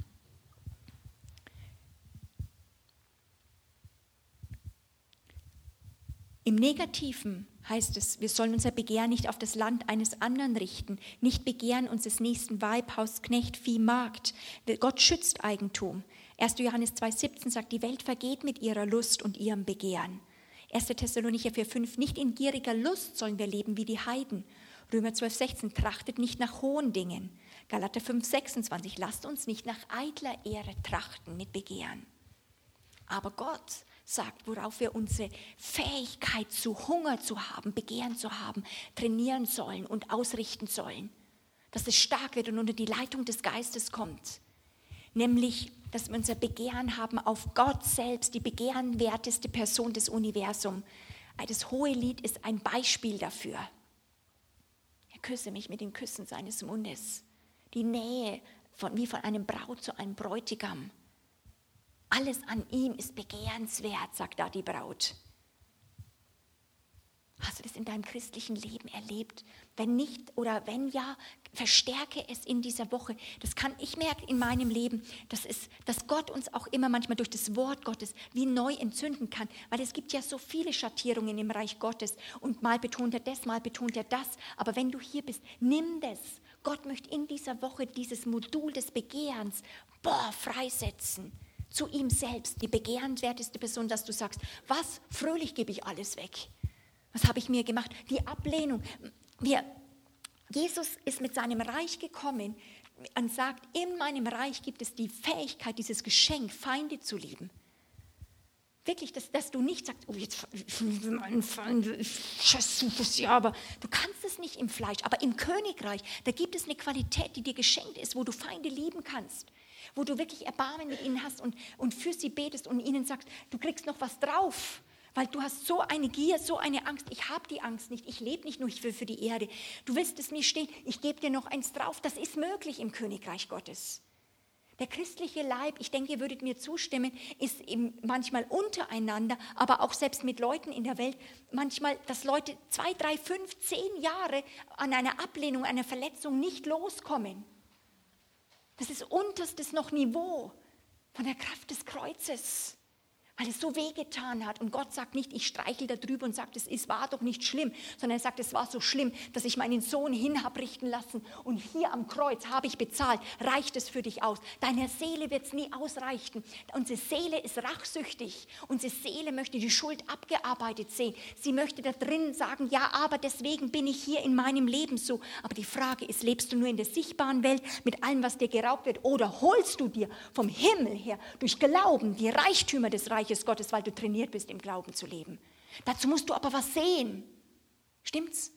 Im Negativen heißt es, wir sollen unser Begehren nicht auf das Land eines anderen richten, nicht begehren unseres nächsten Weib, Haus, Knecht, Vieh, Markt. Gott schützt Eigentum. 1. Johannes 2,17 sagt, die Welt vergeht mit ihrer Lust und ihrem Begehren. 1. Thessalonicher 4,5, nicht in gieriger Lust sollen wir leben wie die Heiden. Römer 12,16, trachtet nicht nach hohen Dingen. Galater 5,26, lasst uns nicht nach eitler Ehre trachten mit Begehren. Aber Gott sagt, worauf wir unsere Fähigkeit zu Hunger zu haben, Begehren zu haben, trainieren sollen und ausrichten sollen. Dass es stark wird und unter die Leitung des Geistes kommt. Nämlich, dass wir unser Begehren haben auf Gott selbst, die begehrenwerteste Person des Universums. Das hohe Lied ist ein Beispiel dafür. Er küsse mich mit den Küssen seines Mundes. Die Nähe von, wie von einem Braut zu einem Bräutigam. Alles an ihm ist begehrenswert, sagt da die Braut. Hast du das in deinem christlichen Leben erlebt? Wenn nicht oder wenn ja, verstärke es in dieser Woche. Das kann ich merke in meinem Leben, dass, es, dass Gott uns auch immer manchmal durch das Wort Gottes wie neu entzünden kann, weil es gibt ja so viele Schattierungen im Reich Gottes und mal betont er das, mal betont er das. Aber wenn du hier bist, nimm das. Gott möchte in dieser Woche dieses Modul des Begehrens boah, freisetzen zu ihm selbst, die begehrenswerteste Person, dass du sagst, was, fröhlich gebe ich alles weg. Was habe ich mir gemacht? Die Ablehnung. Wir, Jesus ist mit seinem Reich gekommen und sagt, in meinem Reich gibt es die Fähigkeit, dieses Geschenk, Feinde zu lieben. Wirklich, dass, dass du nicht sagst, oh, jetzt mein Feind, ich ja, aber du kannst es nicht im Fleisch. Aber im Königreich, da gibt es eine Qualität, die dir geschenkt ist, wo du Feinde lieben kannst wo du wirklich Erbarmen mit ihnen hast und, und für sie betest und ihnen sagst, du kriegst noch was drauf. Weil du hast so eine Gier, so eine Angst. Ich habe die Angst nicht. Ich lebe nicht nur für, für die Erde. Du willst es mir stehen. Ich gebe dir noch eins drauf. Das ist möglich im Königreich Gottes. Der christliche Leib, ich denke, ihr würdet mir zustimmen, ist manchmal untereinander, aber auch selbst mit Leuten in der Welt, manchmal, dass Leute zwei, drei, fünf, zehn Jahre an einer Ablehnung, einer Verletzung nicht loskommen. Das ist unterstes noch Niveau von der Kraft des Kreuzes. Weil es so wehgetan hat. Und Gott sagt nicht, ich streichel da drüber und sagt, es war doch nicht schlimm, sondern er sagt, es war so schlimm, dass ich meinen Sohn hin richten lassen und hier am Kreuz habe ich bezahlt. Reicht es für dich aus? Deiner Seele wird es nie ausreichen. Unsere Seele ist rachsüchtig. Unsere Seele möchte die Schuld abgearbeitet sehen. Sie möchte da drin sagen, ja, aber deswegen bin ich hier in meinem Leben so. Aber die Frage ist, lebst du nur in der sichtbaren Welt mit allem, was dir geraubt wird, oder holst du dir vom Himmel her durch Glauben die Reichtümer des Reiches Reiches Gottes, weil du trainiert bist, im Glauben zu leben. Dazu musst du aber was sehen. Stimmt's?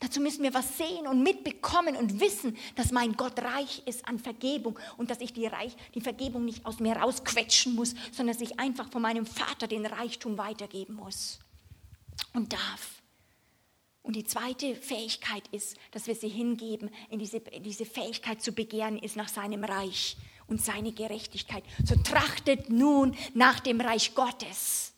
Dazu müssen wir was sehen und mitbekommen und wissen, dass mein Gott reich ist an Vergebung und dass ich die, reich, die Vergebung nicht aus mir rausquetschen muss, sondern dass ich einfach von meinem Vater den Reichtum weitergeben muss und darf. Und die zweite Fähigkeit ist, dass wir sie hingeben, in diese, in diese Fähigkeit zu begehren, ist nach seinem Reich und seine Gerechtigkeit. So trachtet nun nach dem Reich Gottes.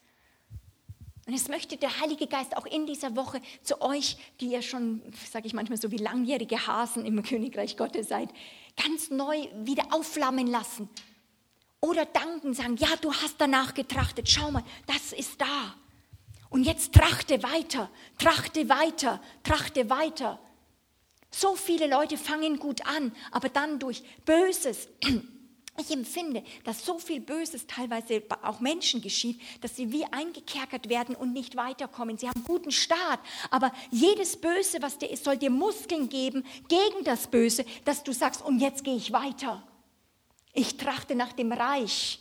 Und es möchte der Heilige Geist auch in dieser Woche zu euch, die ihr schon, sage ich manchmal so wie langjährige Hasen im Königreich Gottes seid, ganz neu wieder aufflammen lassen. Oder danken, sagen, ja, du hast danach getrachtet, schau mal, das ist da. Und jetzt trachte weiter, trachte weiter, trachte weiter. So viele Leute fangen gut an, aber dann durch Böses, ich empfinde, dass so viel Böses teilweise auch Menschen geschieht, dass sie wie eingekerkert werden und nicht weiterkommen. Sie haben guten Start, aber jedes Böse, was dir ist, soll dir Muskeln geben gegen das Böse, dass du sagst, und jetzt gehe ich weiter. Ich trachte nach dem Reich.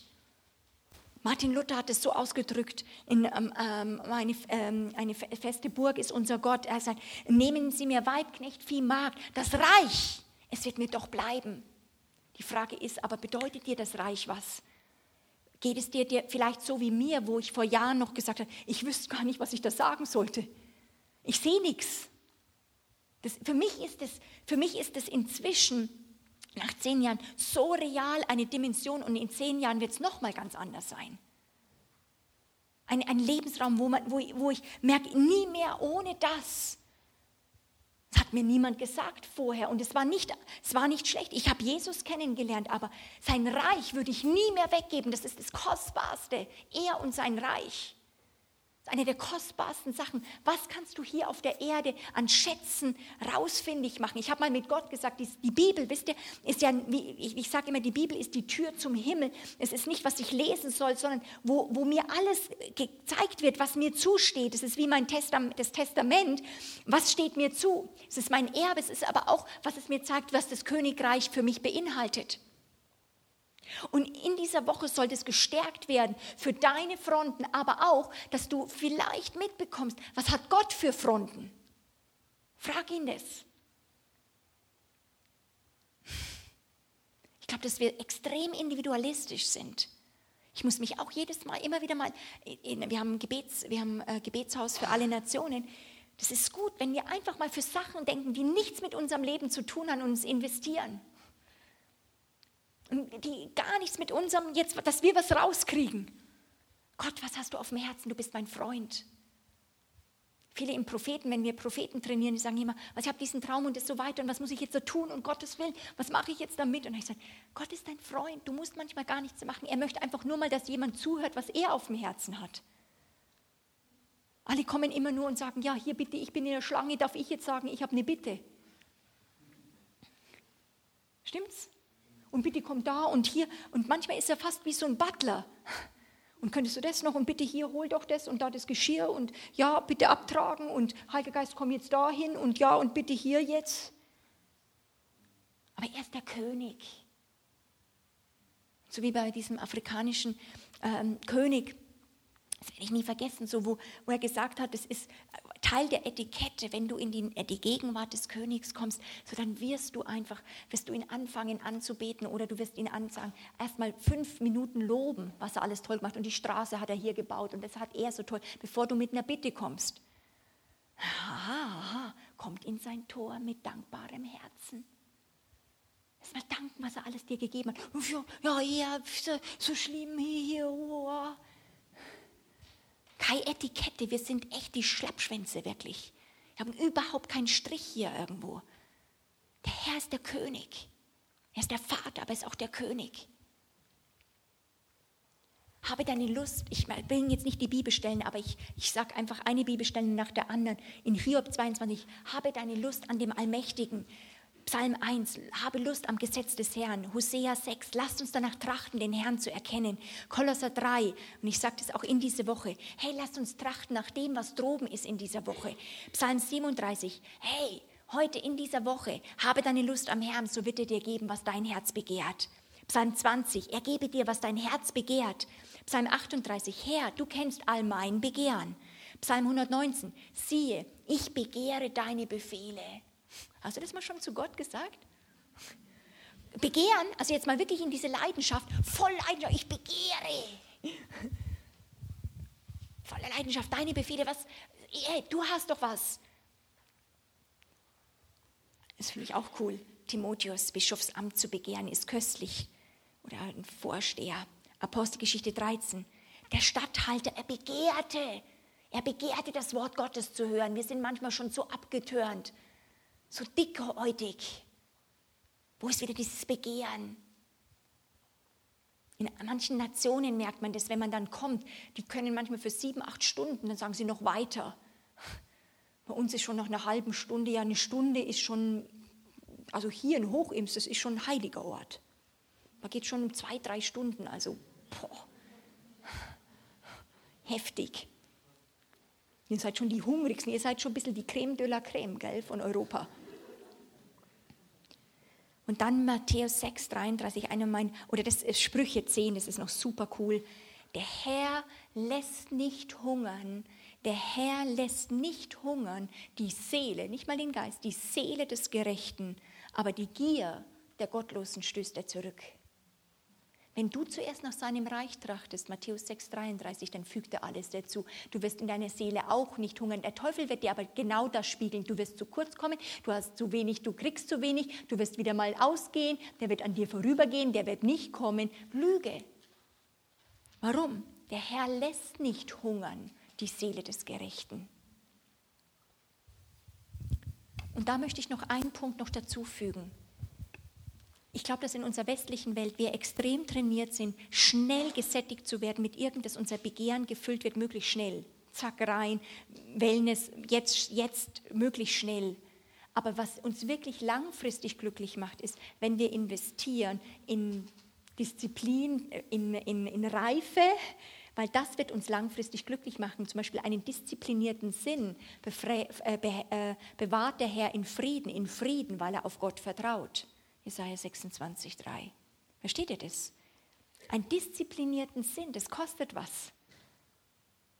Martin Luther hat es so ausgedrückt, in, ähm, ähm eine, ähm, eine feste Burg ist unser Gott. Er sagt, nehmen Sie mir Weibknecht, Vieh, Magd, das Reich, es wird mir doch bleiben. Die Frage ist aber, bedeutet dir das Reich was? Geht es dir, dir vielleicht so wie mir, wo ich vor Jahren noch gesagt habe, ich wüsste gar nicht, was ich da sagen sollte. Ich sehe nichts. für, mich ist es, für mich ist es inzwischen nach zehn Jahren so real eine Dimension und in zehn Jahren wird es nochmal ganz anders sein. Ein, ein Lebensraum, wo, man, wo, wo ich merke, nie mehr ohne das. Das hat mir niemand gesagt vorher und es war nicht, es war nicht schlecht. Ich habe Jesus kennengelernt, aber sein Reich würde ich nie mehr weggeben. Das ist das Kostbarste. Er und sein Reich eine der kostbarsten Sachen. Was kannst du hier auf der Erde an Schätzen rausfindig machen? Ich habe mal mit Gott gesagt, die, die, Bibel, wisst ihr, ist ja, ich, ich sage immer, die Bibel ist die Tür zum Himmel. Es ist nicht, was ich lesen soll, sondern wo, wo mir alles gezeigt wird, was mir zusteht. Es ist wie mein Testament, das Testament. Was steht mir zu? Es ist mein Erbe, es ist aber auch, was es mir zeigt, was das Königreich für mich beinhaltet. Und in dieser Woche soll das gestärkt werden für deine Fronten, aber auch, dass du vielleicht mitbekommst, was hat Gott für Fronten? Frag ihn das. Ich glaube, dass wir extrem individualistisch sind. Ich muss mich auch jedes Mal immer wieder mal, wir haben ein Gebets, wir ein Gebetshaus für alle Nationen. Das ist gut, wenn wir einfach mal für Sachen denken, die nichts mit unserem Leben zu tun haben und uns investieren die gar nichts mit unserem, jetzt, dass wir was rauskriegen. Gott, was hast du auf dem Herzen? Du bist mein Freund. Viele im Propheten, wenn wir Propheten trainieren, die sagen immer, was ich habe diesen Traum und das so weiter und was muss ich jetzt so tun und Gottes Willen, was mache ich jetzt damit? Und ich sage, Gott ist dein Freund, du musst manchmal gar nichts machen. Er möchte einfach nur mal, dass jemand zuhört, was er auf dem Herzen hat. Alle kommen immer nur und sagen, ja, hier bitte, ich bin in der Schlange, darf ich jetzt sagen, ich habe eine Bitte. Stimmt's? Und bitte komm da und hier. Und manchmal ist er fast wie so ein Butler. Und könntest du das noch und bitte hier hol doch das und da das Geschirr und ja, bitte abtragen und Heiliger Geist, komm jetzt dahin und ja und bitte hier jetzt. Aber er ist der König. So wie bei diesem afrikanischen ähm, König, das werde ich nie vergessen, so wo, wo er gesagt hat, es ist Teil der Etikette, wenn du in die, äh, die, Gegenwart des Königs kommst, so dann wirst du einfach, wirst du ihn anfangen anzubeten oder du wirst ihn ansagen, erstmal fünf Minuten loben, was er alles toll gemacht und die Straße hat er hier gebaut und das hat er so toll, bevor du mit einer Bitte kommst. Aha, aha, kommt in sein Tor mit dankbarem Herzen. Erstmal danken, was er alles dir gegeben hat. Ja, ja, so schlimm hier, oh. Keine Etikette, wir sind echt die Schleppschwänze wirklich. Wir haben überhaupt keinen Strich hier irgendwo. Der Herr ist der König. Er ist der Vater, aber er ist auch der König. Habe deine Lust, ich bringe jetzt nicht die Bibelstellen, aber ich, ich sage einfach eine Bibelstelle nach der anderen. In Hiob 22, habe deine Lust an dem Allmächtigen. Psalm 1, habe Lust am Gesetz des Herrn. Hosea 6, lasst uns danach trachten, den Herrn zu erkennen. Kolosser 3, und ich sage das auch in dieser Woche, hey, lasst uns trachten nach dem, was droben ist in dieser Woche. Psalm 37, hey, heute in dieser Woche, habe deine Lust am Herrn, so wird er dir geben, was dein Herz begehrt. Psalm 20, er gebe dir, was dein Herz begehrt. Psalm 38, Herr, du kennst all mein Begehren. Psalm 119, siehe, ich begehre deine Befehle. Hast du das mal schon zu Gott gesagt? Begehren, also jetzt mal wirklich in diese Leidenschaft, voll Leidenschaft, ich begehre. Voller Leidenschaft, deine Befehle, was, ey, du hast doch was. Das finde ich auch cool. Timotheus, Bischofsamt zu begehren, ist köstlich. Oder ein Vorsteher. Apostelgeschichte 13. Der Statthalter, er begehrte, er begehrte das Wort Gottes zu hören. Wir sind manchmal schon so abgetörnt so dickhäutig. Wo ist wieder dieses Begehren? In manchen Nationen merkt man das, wenn man dann kommt, die können manchmal für sieben, acht Stunden, dann sagen sie noch weiter. Bei uns ist schon nach einer halben Stunde, ja eine Stunde ist schon, also hier in Hochims, das ist schon ein heiliger Ort. Man geht schon um zwei, drei Stunden, also boah, heftig. Ihr seid schon die hungrigsten, ihr seid schon ein bisschen die Creme de la Creme, gell, von Europa. Und dann Matthäus 6, 33, einer mein, oder das ist Sprüche 10, das ist noch super cool. Der Herr lässt nicht hungern, der Herr lässt nicht hungern die Seele, nicht mal den Geist, die Seele des Gerechten, aber die Gier der Gottlosen stößt er zurück. Wenn du zuerst nach seinem Reich trachtest, Matthäus 6,33, dann fügt er alles dazu. Du wirst in deiner Seele auch nicht hungern. Der Teufel wird dir aber genau das spiegeln. Du wirst zu kurz kommen, du hast zu wenig, du kriegst zu wenig, du wirst wieder mal ausgehen, der wird an dir vorübergehen, der wird nicht kommen. Lüge. Warum? Der Herr lässt nicht hungern die Seele des Gerechten. Und da möchte ich noch einen Punkt noch dazu fügen. Ich glaube, dass in unserer westlichen Welt wir extrem trainiert sind, schnell gesättigt zu werden mit irgendwas, unser Begehren gefüllt wird, möglichst schnell. Zack, rein, Wellness, jetzt, jetzt möglichst schnell. Aber was uns wirklich langfristig glücklich macht, ist, wenn wir investieren in Disziplin, in, in, in Reife, weil das wird uns langfristig glücklich machen. Zum Beispiel einen disziplinierten Sinn äh, äh, bewahrt der Herr in Frieden, in Frieden, weil er auf Gott vertraut. Jesaja 26, 3. Versteht ihr das? Einen disziplinierten Sinn, das kostet was.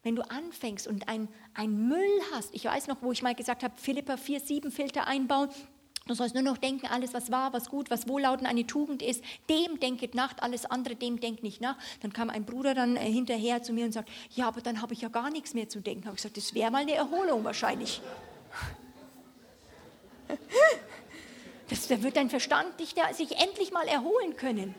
Wenn du anfängst und ein, ein Müll hast, ich weiß noch, wo ich mal gesagt habe, Philippa 4, 7 Filter einbauen, Du sollst nur noch denken, alles, was wahr, was gut, was wohllauten eine Tugend ist, dem denket nach, alles andere, dem denkt nicht nach. Dann kam ein Bruder dann äh, hinterher zu mir und sagt, ja, aber dann habe ich ja gar nichts mehr zu denken. Habe ich gesagt, das wäre mal eine Erholung wahrscheinlich. *laughs* Das, da wird dein Verstand dich da, sich endlich mal erholen können.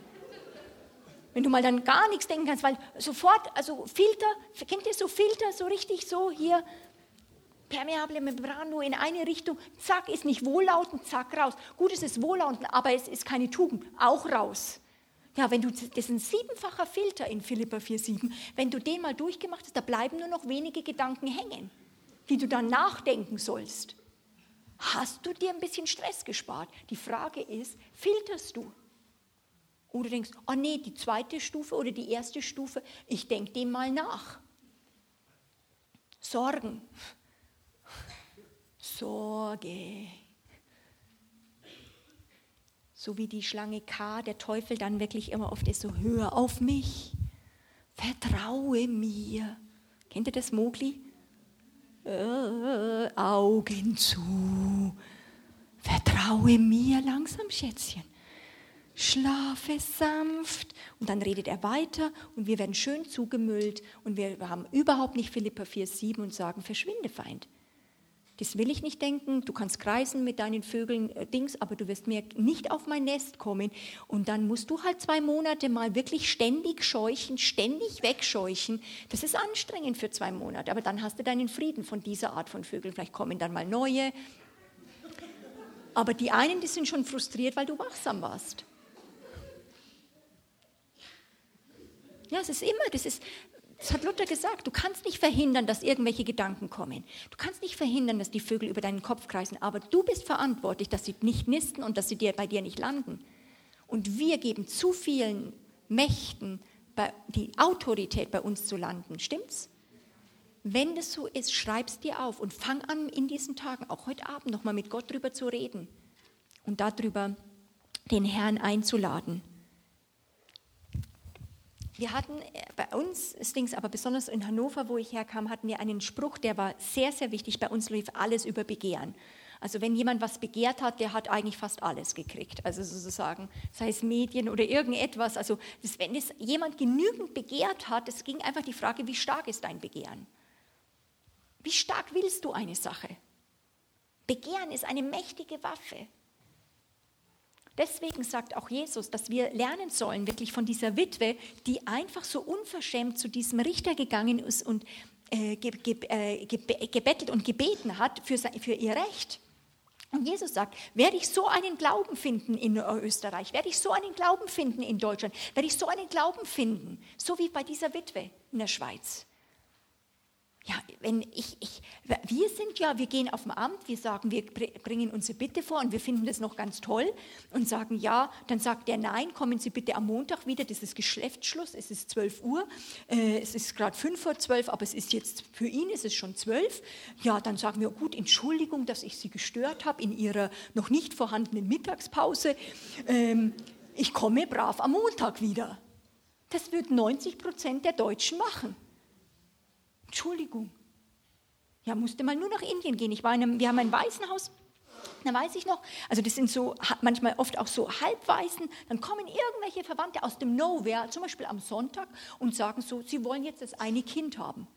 Wenn du mal dann gar nichts denken kannst, weil sofort, also Filter, kennt ihr so Filter, so richtig so hier, permeable Membrano in eine Richtung, zack, ist nicht wohllautend, zack, raus. Gut, es ist wohllautend, aber es ist keine Tugend, auch raus. Ja, wenn du, das ist ein siebenfacher Filter in Philippa 4,7, wenn du den mal durchgemacht hast, da bleiben nur noch wenige Gedanken hängen, die du dann nachdenken sollst. Hast du dir ein bisschen Stress gespart? Die Frage ist, filterst du? Oder denkst, oh nee, die zweite Stufe oder die erste Stufe, ich denke dem mal nach. Sorgen. Sorge. So wie die Schlange K, der Teufel dann wirklich immer oft ist, so hör auf mich, vertraue mir. Kennt ihr das Mogli? Äh, Augen zu. Vertraue mir langsam, Schätzchen. Schlafe sanft. Und dann redet er weiter und wir werden schön zugemüllt und wir haben überhaupt nicht Philippa 4,7 und sagen, verschwinde, Feind. Das will ich nicht denken. Du kannst kreisen mit deinen Vögeln, äh, Dings, aber du wirst mir nicht auf mein Nest kommen. Und dann musst du halt zwei Monate mal wirklich ständig scheuchen, ständig wegscheuchen. Das ist anstrengend für zwei Monate. Aber dann hast du deinen Frieden von dieser Art von Vögeln. Vielleicht kommen dann mal neue. Aber die einen, die sind schon frustriert, weil du wachsam warst. Ja, es ist immer, das ist, das hat Luther gesagt, du kannst nicht verhindern, dass irgendwelche Gedanken kommen. Du kannst nicht verhindern, dass die Vögel über deinen Kopf kreisen, aber du bist verantwortlich, dass sie nicht nisten und dass sie dir, bei dir nicht landen. Und wir geben zu vielen Mächten die Autorität, bei uns zu landen. Stimmt's? Wenn das so ist, schreib es dir auf und fang an, in diesen Tagen, auch heute Abend, nochmal mit Gott drüber zu reden und darüber den Herrn einzuladen. Wir hatten äh, bei uns, Stings, aber besonders in Hannover, wo ich herkam, hatten wir einen Spruch, der war sehr, sehr wichtig. Bei uns lief alles über Begehren. Also wenn jemand was begehrt hat, der hat eigentlich fast alles gekriegt. Also sozusagen, sei es Medien oder irgendetwas. Also das, wenn es jemand genügend begehrt hat, es ging einfach die Frage, wie stark ist dein Begehren? Wie stark willst du eine Sache? Begehren ist eine mächtige Waffe. Deswegen sagt auch Jesus, dass wir lernen sollen, wirklich von dieser Witwe, die einfach so unverschämt zu diesem Richter gegangen ist und äh, äh, gebettelt und gebeten hat für, für ihr Recht. Und Jesus sagt, werde ich so einen Glauben finden in Österreich, werde ich so einen Glauben finden in Deutschland, werde ich so einen Glauben finden, so wie bei dieser Witwe in der Schweiz. Ja, wenn ich, ich, wir sind ja, wir gehen auf dem Amt, wir sagen, wir bringen unsere Bitte vor und wir finden das noch ganz toll und sagen ja, dann sagt der nein, kommen Sie bitte am Montag wieder, das ist Geschäftsschluss, es ist 12 Uhr, äh, es ist gerade 5 vor 12, aber es ist jetzt, für ihn ist es schon 12. Ja, dann sagen wir, gut, Entschuldigung, dass ich Sie gestört habe in Ihrer noch nicht vorhandenen Mittagspause. Ähm, ich komme brav am Montag wieder. Das wird 90 Prozent der Deutschen machen. Entschuldigung. Ja, musste mal nur nach Indien gehen. Ich war in einem, wir haben ein Waisenhaus, da weiß ich noch, also das sind so manchmal oft auch so Halbweisen, dann kommen irgendwelche Verwandte aus dem Nowhere, zum Beispiel am Sonntag, und sagen so, sie wollen jetzt das eine Kind haben.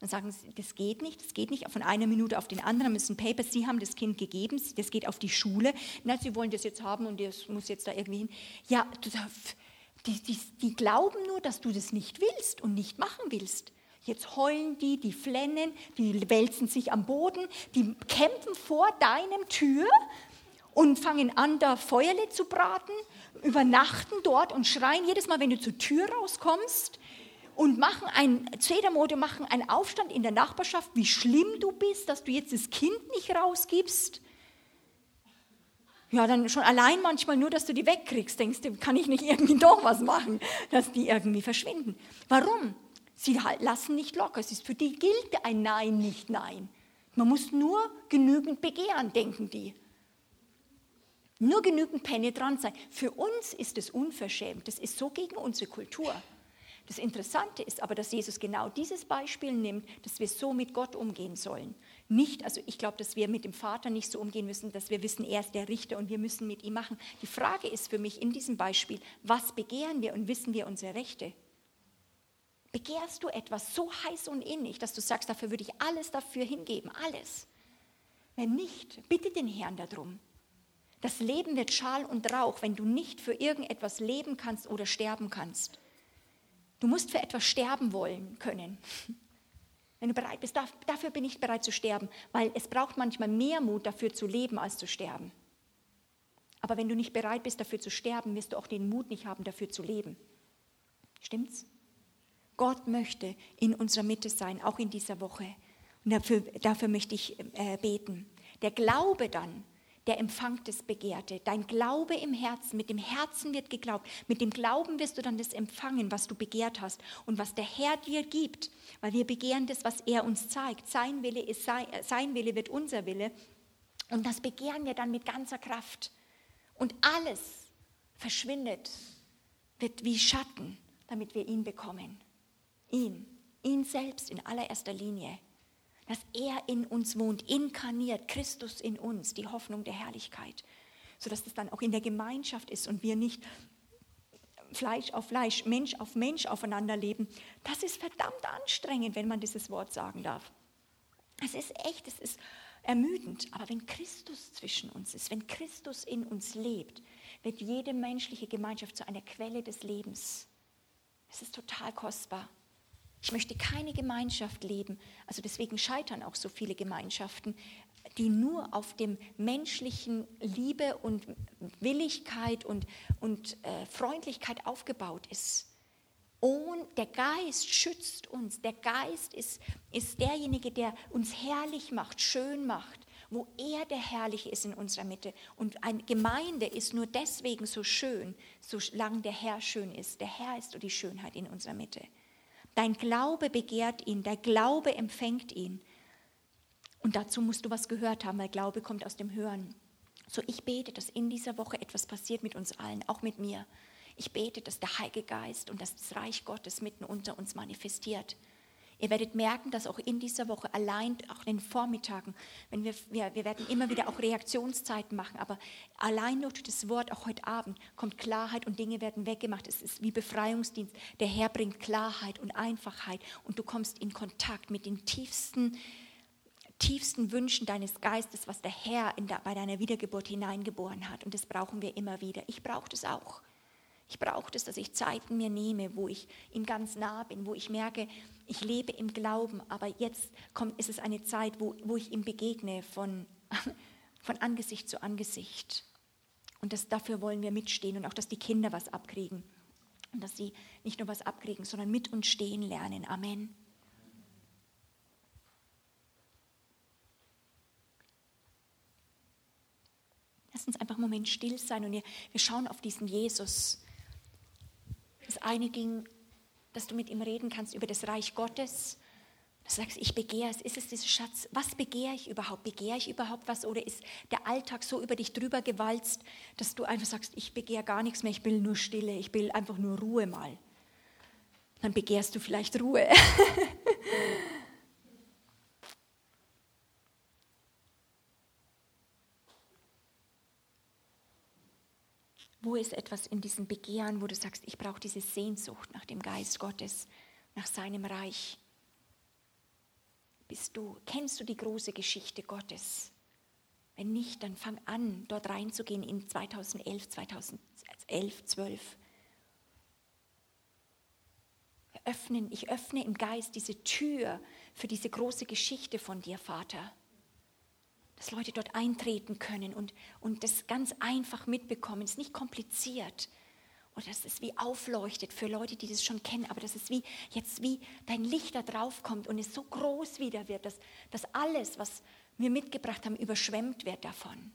Dann sagen sie, das geht nicht, das geht nicht von einer Minute auf den anderen, müssen Papers, sie haben das Kind gegeben, das geht auf die Schule, na, sie wollen das jetzt haben und das muss jetzt da irgendwie hin. Ja, die, die, die glauben nur, dass du das nicht willst und nicht machen willst. Jetzt heulen die, die flennen, die wälzen sich am Boden, die kämpfen vor deinem Tür und fangen an, da Feuerle zu braten, übernachten dort und schreien jedes Mal, wenn du zur Tür rauskommst und machen ein Zedermode, machen einen Aufstand in der Nachbarschaft, wie schlimm du bist, dass du jetzt das Kind nicht rausgibst. Ja, dann schon allein manchmal nur, dass du die wegkriegst, denkst du, kann ich nicht irgendwie doch was machen, dass die irgendwie verschwinden. Warum? Sie lassen nicht locker. Es ist für die gilt ein Nein nicht Nein. Man muss nur genügend begehren, denken die. Nur genügend penetrant sein. Für uns ist es unverschämt. Das ist so gegen unsere Kultur. Das Interessante ist aber, dass Jesus genau dieses Beispiel nimmt, dass wir so mit Gott umgehen sollen. Nicht, also ich glaube, dass wir mit dem Vater nicht so umgehen müssen, dass wir wissen, er ist der Richter und wir müssen mit ihm machen. Die Frage ist für mich in diesem Beispiel, was begehren wir und wissen wir unsere Rechte? Begehrst du etwas so heiß und innig, dass du sagst, dafür würde ich alles dafür hingeben, alles. Wenn nicht, bitte den Herrn darum. Das Leben wird Schal und Rauch, wenn du nicht für irgendetwas leben kannst oder sterben kannst. Du musst für etwas sterben wollen können. *laughs* Wenn du bereit bist, dafür bin ich bereit zu sterben, weil es braucht manchmal mehr Mut dafür zu leben als zu sterben. Aber wenn du nicht bereit bist dafür zu sterben, wirst du auch den Mut nicht haben dafür zu leben. Stimmt's? Gott möchte in unserer Mitte sein, auch in dieser Woche. Und dafür, dafür möchte ich äh, beten. Der Glaube dann, der empfängt das Begehrte. Dein Glaube im Herzen, mit dem Herzen wird geglaubt. Mit dem Glauben wirst du dann das empfangen, was du begehrt hast und was der Herr dir gibt. Weil wir begehren das, was er uns zeigt. Sein Wille, ist sein, sein Wille wird unser Wille. Und das begehren wir dann mit ganzer Kraft. Und alles verschwindet, wird wie Schatten, damit wir ihn bekommen ihn, ihn selbst in allererster Linie, dass er in uns wohnt, inkarniert, Christus in uns, die Hoffnung der Herrlichkeit, sodass es dann auch in der Gemeinschaft ist und wir nicht Fleisch auf Fleisch, Mensch auf Mensch aufeinander leben. Das ist verdammt anstrengend, wenn man dieses Wort sagen darf. Es ist echt, es ist ermüdend. Aber wenn Christus zwischen uns ist, wenn Christus in uns lebt, wird jede menschliche Gemeinschaft zu einer Quelle des Lebens. Es ist total kostbar. Ich möchte keine Gemeinschaft leben. Also deswegen scheitern auch so viele Gemeinschaften, die nur auf dem menschlichen Liebe und Willigkeit und, und äh, Freundlichkeit aufgebaut ist. Und der Geist schützt uns. Der Geist ist, ist derjenige, der uns herrlich macht, schön macht, wo er der Herrliche ist in unserer Mitte. Und eine Gemeinde ist nur deswegen so schön, solange der Herr schön ist. Der Herr ist die Schönheit in unserer Mitte. Dein Glaube begehrt ihn, der Glaube empfängt ihn. Und dazu musst du was gehört haben, weil Glaube kommt aus dem Hören. So, ich bete, dass in dieser Woche etwas passiert mit uns allen, auch mit mir. Ich bete, dass der Heilige Geist und das Reich Gottes mitten unter uns manifestiert. Ihr werdet merken, dass auch in dieser Woche, allein auch in den Vormittagen, wenn wir, wir, wir werden immer wieder auch Reaktionszeiten machen, aber allein nur durch das Wort, auch heute Abend, kommt Klarheit und Dinge werden weggemacht. Es ist wie Befreiungsdienst. Der Herr bringt Klarheit und Einfachheit und du kommst in Kontakt mit den tiefsten, tiefsten Wünschen deines Geistes, was der Herr der, bei deiner Wiedergeburt hineingeboren hat. Und das brauchen wir immer wieder. Ich brauche das auch. Ich brauche das, dass ich Zeiten mir nehme, wo ich ihm ganz nah bin, wo ich merke, ich lebe im Glauben, aber jetzt kommt, ist es eine Zeit, wo, wo ich ihm begegne von, *laughs* von Angesicht zu Angesicht. Und das, dafür wollen wir mitstehen und auch, dass die Kinder was abkriegen. Und dass sie nicht nur was abkriegen, sondern mit uns stehen lernen. Amen. Lass uns einfach einen Moment still sein und wir, wir schauen auf diesen Jesus, das eine ging, dass du mit ihm reden kannst über das Reich Gottes. Du sagst, ich begehre es. Ist es dieser Schatz? Was begehre ich überhaupt? Begehre ich überhaupt was? Oder ist der Alltag so über dich drüber gewalzt, dass du einfach sagst, ich begehre gar nichts mehr, ich will nur Stille, ich will einfach nur Ruhe mal? Dann begehrst du vielleicht Ruhe. *laughs* Wo ist etwas in diesem Begehren, wo du sagst, ich brauche diese Sehnsucht nach dem Geist Gottes, nach seinem Reich? Bist du, kennst du die große Geschichte Gottes? Wenn nicht, dann fang an, dort reinzugehen in 2011, 2011, 12. Wir öffnen, ich öffne im Geist diese Tür für diese große Geschichte von dir, Vater dass Leute dort eintreten können und, und das ganz einfach mitbekommen. Es ist nicht kompliziert. Oder dass es wie aufleuchtet für Leute, die das schon kennen, aber dass es wie jetzt wie dein Licht da drauf kommt und es so groß wieder wird, dass, dass alles, was wir mitgebracht haben, überschwemmt wird davon.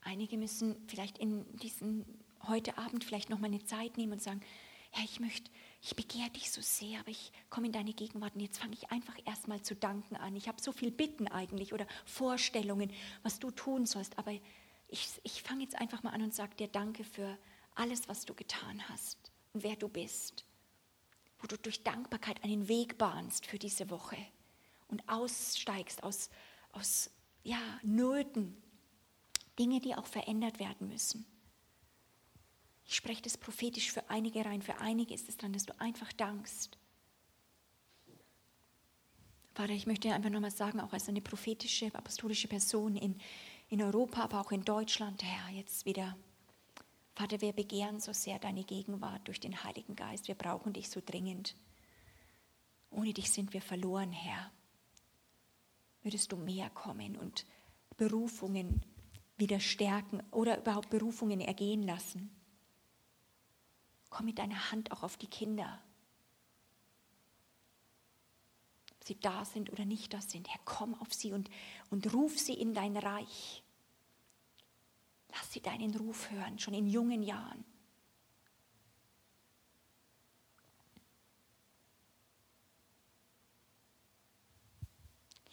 Einige müssen vielleicht in diesen heute Abend vielleicht noch mal eine Zeit nehmen und sagen, Herr, ich möchte ich begehre dich so sehr, aber ich komme in deine Gegenwart und jetzt fange ich einfach erstmal zu danken an. Ich habe so viel Bitten eigentlich oder Vorstellungen, was du tun sollst, aber ich, ich fange jetzt einfach mal an und sage dir Danke für alles, was du getan hast und wer du bist. Wo du durch Dankbarkeit einen Weg bahnst für diese Woche und aussteigst aus, aus ja, Nöten, Dinge, die auch verändert werden müssen. Ich spreche das prophetisch für einige rein. Für einige ist es dran, dass du einfach dankst. Vater, ich möchte einfach nochmal sagen, auch als eine prophetische, apostolische Person in, in Europa, aber auch in Deutschland, Herr, jetzt wieder. Vater, wir begehren so sehr deine Gegenwart durch den Heiligen Geist. Wir brauchen dich so dringend. Ohne dich sind wir verloren, Herr. Würdest du mehr kommen und Berufungen wieder stärken oder überhaupt Berufungen ergehen lassen? Komm mit deiner Hand auch auf die Kinder. Ob sie da sind oder nicht da sind, Herr, komm auf sie und, und ruf sie in dein Reich. Lass sie deinen Ruf hören, schon in jungen Jahren.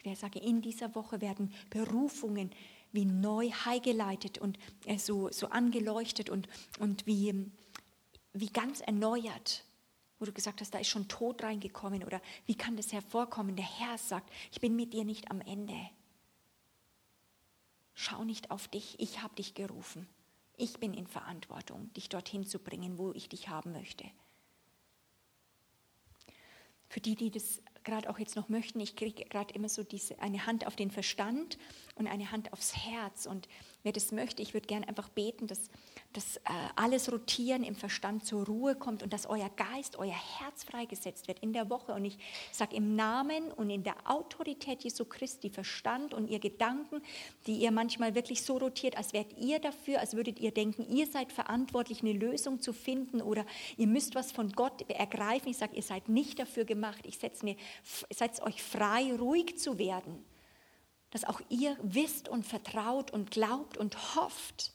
Ich sage, in dieser Woche werden Berufungen wie neu heimgeleitet und äh, so, so angeleuchtet und, und wie wie ganz erneuert, wo du gesagt hast, da ist schon Tod reingekommen oder wie kann das hervorkommen? Der Herr sagt, ich bin mit dir nicht am Ende. Schau nicht auf dich, ich habe dich gerufen. Ich bin in Verantwortung, dich dorthin zu bringen, wo ich dich haben möchte. Für die, die das gerade auch jetzt noch möchten, ich kriege gerade immer so diese, eine Hand auf den Verstand und eine Hand aufs Herz. Und wer das möchte, ich würde gerne einfach beten, dass, dass äh, alles Rotieren im Verstand zur Ruhe kommt und dass euer Geist, euer Herz freigesetzt wird in der Woche. Und ich sage im Namen und in der Autorität Jesu Christi Verstand und ihr Gedanken, die ihr manchmal wirklich so rotiert, als wärt ihr dafür, als würdet ihr denken, ihr seid verantwortlich, eine Lösung zu finden oder ihr müsst was von Gott ergreifen. Ich sage, ihr seid nicht dafür gemacht. Ich setze mir, seid euch frei, ruhig zu werden. Dass auch ihr wisst und vertraut und glaubt und hofft,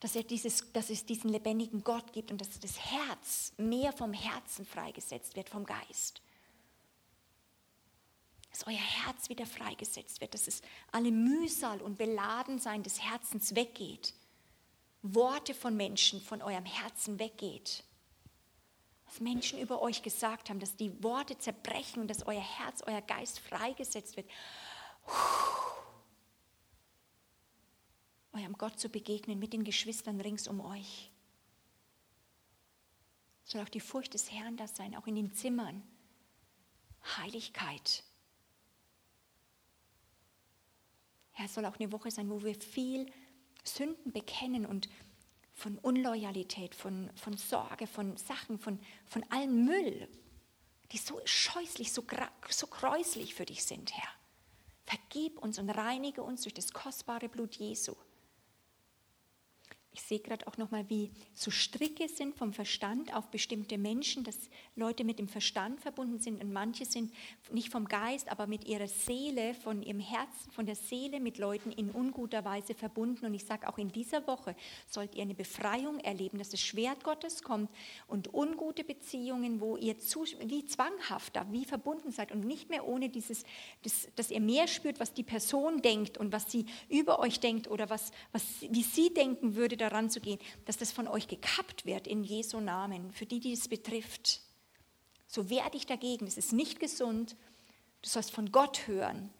dass, er dieses, dass es diesen lebendigen Gott gibt und dass das Herz mehr vom Herzen freigesetzt wird, vom Geist. Dass euer Herz wieder freigesetzt wird, dass es alle Mühsal und Beladensein des Herzens weggeht. Worte von Menschen von eurem Herzen weggeht. Was Menschen über euch gesagt haben, dass die Worte zerbrechen dass euer Herz, euer Geist freigesetzt wird. Eurem Gott zu begegnen mit den Geschwistern rings um euch. Soll auch die Furcht des Herrn das sein, auch in den Zimmern. Heiligkeit. Ja, es soll auch eine Woche sein, wo wir viel Sünden bekennen und von Unloyalität, von, von Sorge, von Sachen, von, von allem Müll, die so scheußlich, so, so gräuslich für dich sind, Herr. Vergib uns und reinige uns durch das kostbare Blut Jesu. Ich sehe gerade auch nochmal, wie so Stricke sind vom Verstand auf bestimmte Menschen, dass Leute mit dem Verstand verbunden sind und manche sind nicht vom Geist, aber mit ihrer Seele, von ihrem Herzen, von der Seele mit Leuten in unguter Weise verbunden. Und ich sage auch in dieser Woche sollt ihr eine Befreiung erleben, dass das Schwert Gottes kommt und ungute Beziehungen, wo ihr zu, wie zwanghafter, wie verbunden seid und nicht mehr ohne dieses, das, dass ihr mehr spürt, was die Person denkt und was sie über euch denkt oder was, was, wie sie denken würde daran zu gehen, dass das von euch gekappt wird in Jesu Namen, für die, die es betrifft. So wehr dich dagegen, es ist nicht gesund. Du sollst von Gott hören.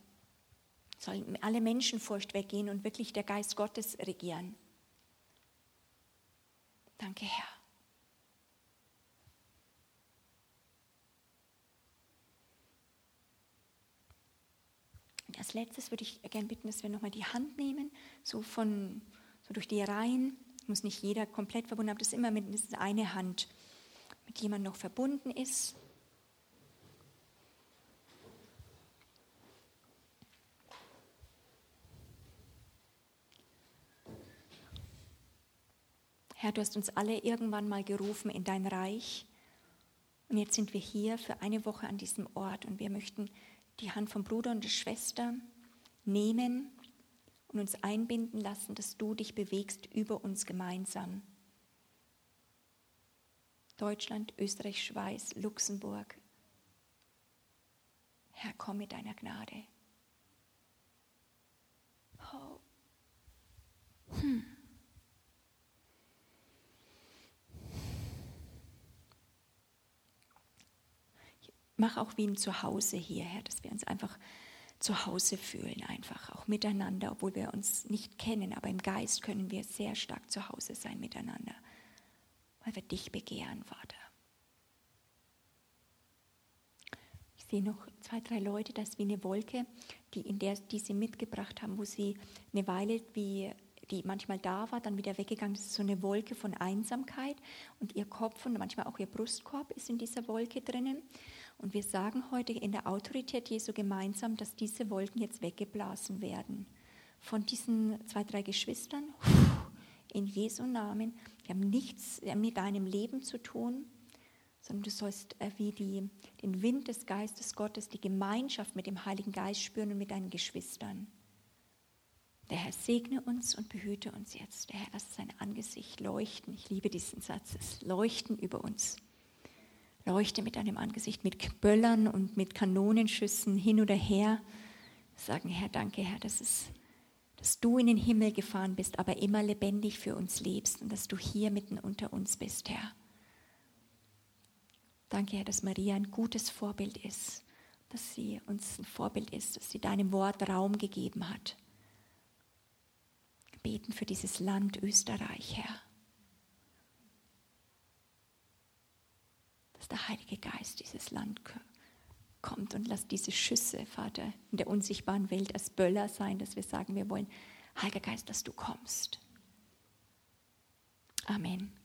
Soll alle Menschenfurcht weggehen und wirklich der Geist Gottes regieren. Danke, Herr. Und als letztes würde ich gerne bitten, dass wir nochmal die Hand nehmen, so von so durch die Reihen. Muss nicht jeder komplett verbunden haben, dass immer mindestens eine Hand mit jemandem noch verbunden ist. Herr, du hast uns alle irgendwann mal gerufen in dein Reich. Und jetzt sind wir hier für eine Woche an diesem Ort und wir möchten die Hand vom Bruder und der Schwester nehmen und uns einbinden lassen, dass du dich bewegst über uns gemeinsam. Deutschland, Österreich, Schweiz, Luxemburg. Herr, komm mit deiner Gnade. Oh. Hm. Mach auch wie ein Zuhause hier, Herr, dass wir uns einfach zu Hause fühlen, einfach auch miteinander, obwohl wir uns nicht kennen, aber im Geist können wir sehr stark zu Hause sein miteinander, weil wir dich begehren, Vater. Ich sehe noch zwei, drei Leute, das ist wie eine Wolke, die, in der, die sie mitgebracht haben, wo sie eine Weile wie die manchmal da war, dann wieder weggegangen. Das ist so eine Wolke von Einsamkeit und ihr Kopf und manchmal auch ihr Brustkorb ist in dieser Wolke drinnen. Und wir sagen heute in der Autorität Jesu gemeinsam, dass diese Wolken jetzt weggeblasen werden. Von diesen zwei, drei Geschwistern, in Jesu Namen, die haben nichts mit deinem Leben zu tun, sondern du sollst äh, wie die, den Wind des Geistes Gottes, die Gemeinschaft mit dem Heiligen Geist spüren und mit deinen Geschwistern. Der Herr segne uns und behüte uns jetzt. Der Herr lasse sein Angesicht leuchten. Ich liebe diesen Satz, es leuchten über uns leuchte mit deinem Angesicht mit Böllern und mit Kanonenschüssen hin oder her. Sagen, Herr, danke, Herr, dass, es, dass du in den Himmel gefahren bist, aber immer lebendig für uns lebst und dass du hier mitten unter uns bist, Herr. Danke, Herr, dass Maria ein gutes Vorbild ist, dass sie uns ein Vorbild ist, dass sie deinem Wort Raum gegeben hat. Beten für dieses Land Österreich, Herr. Dass der Heilige Geist dieses Land kommt und lass diese Schüsse, Vater, in der unsichtbaren Welt als Böller sein, dass wir sagen, wir wollen, Heiliger Geist, dass du kommst. Amen.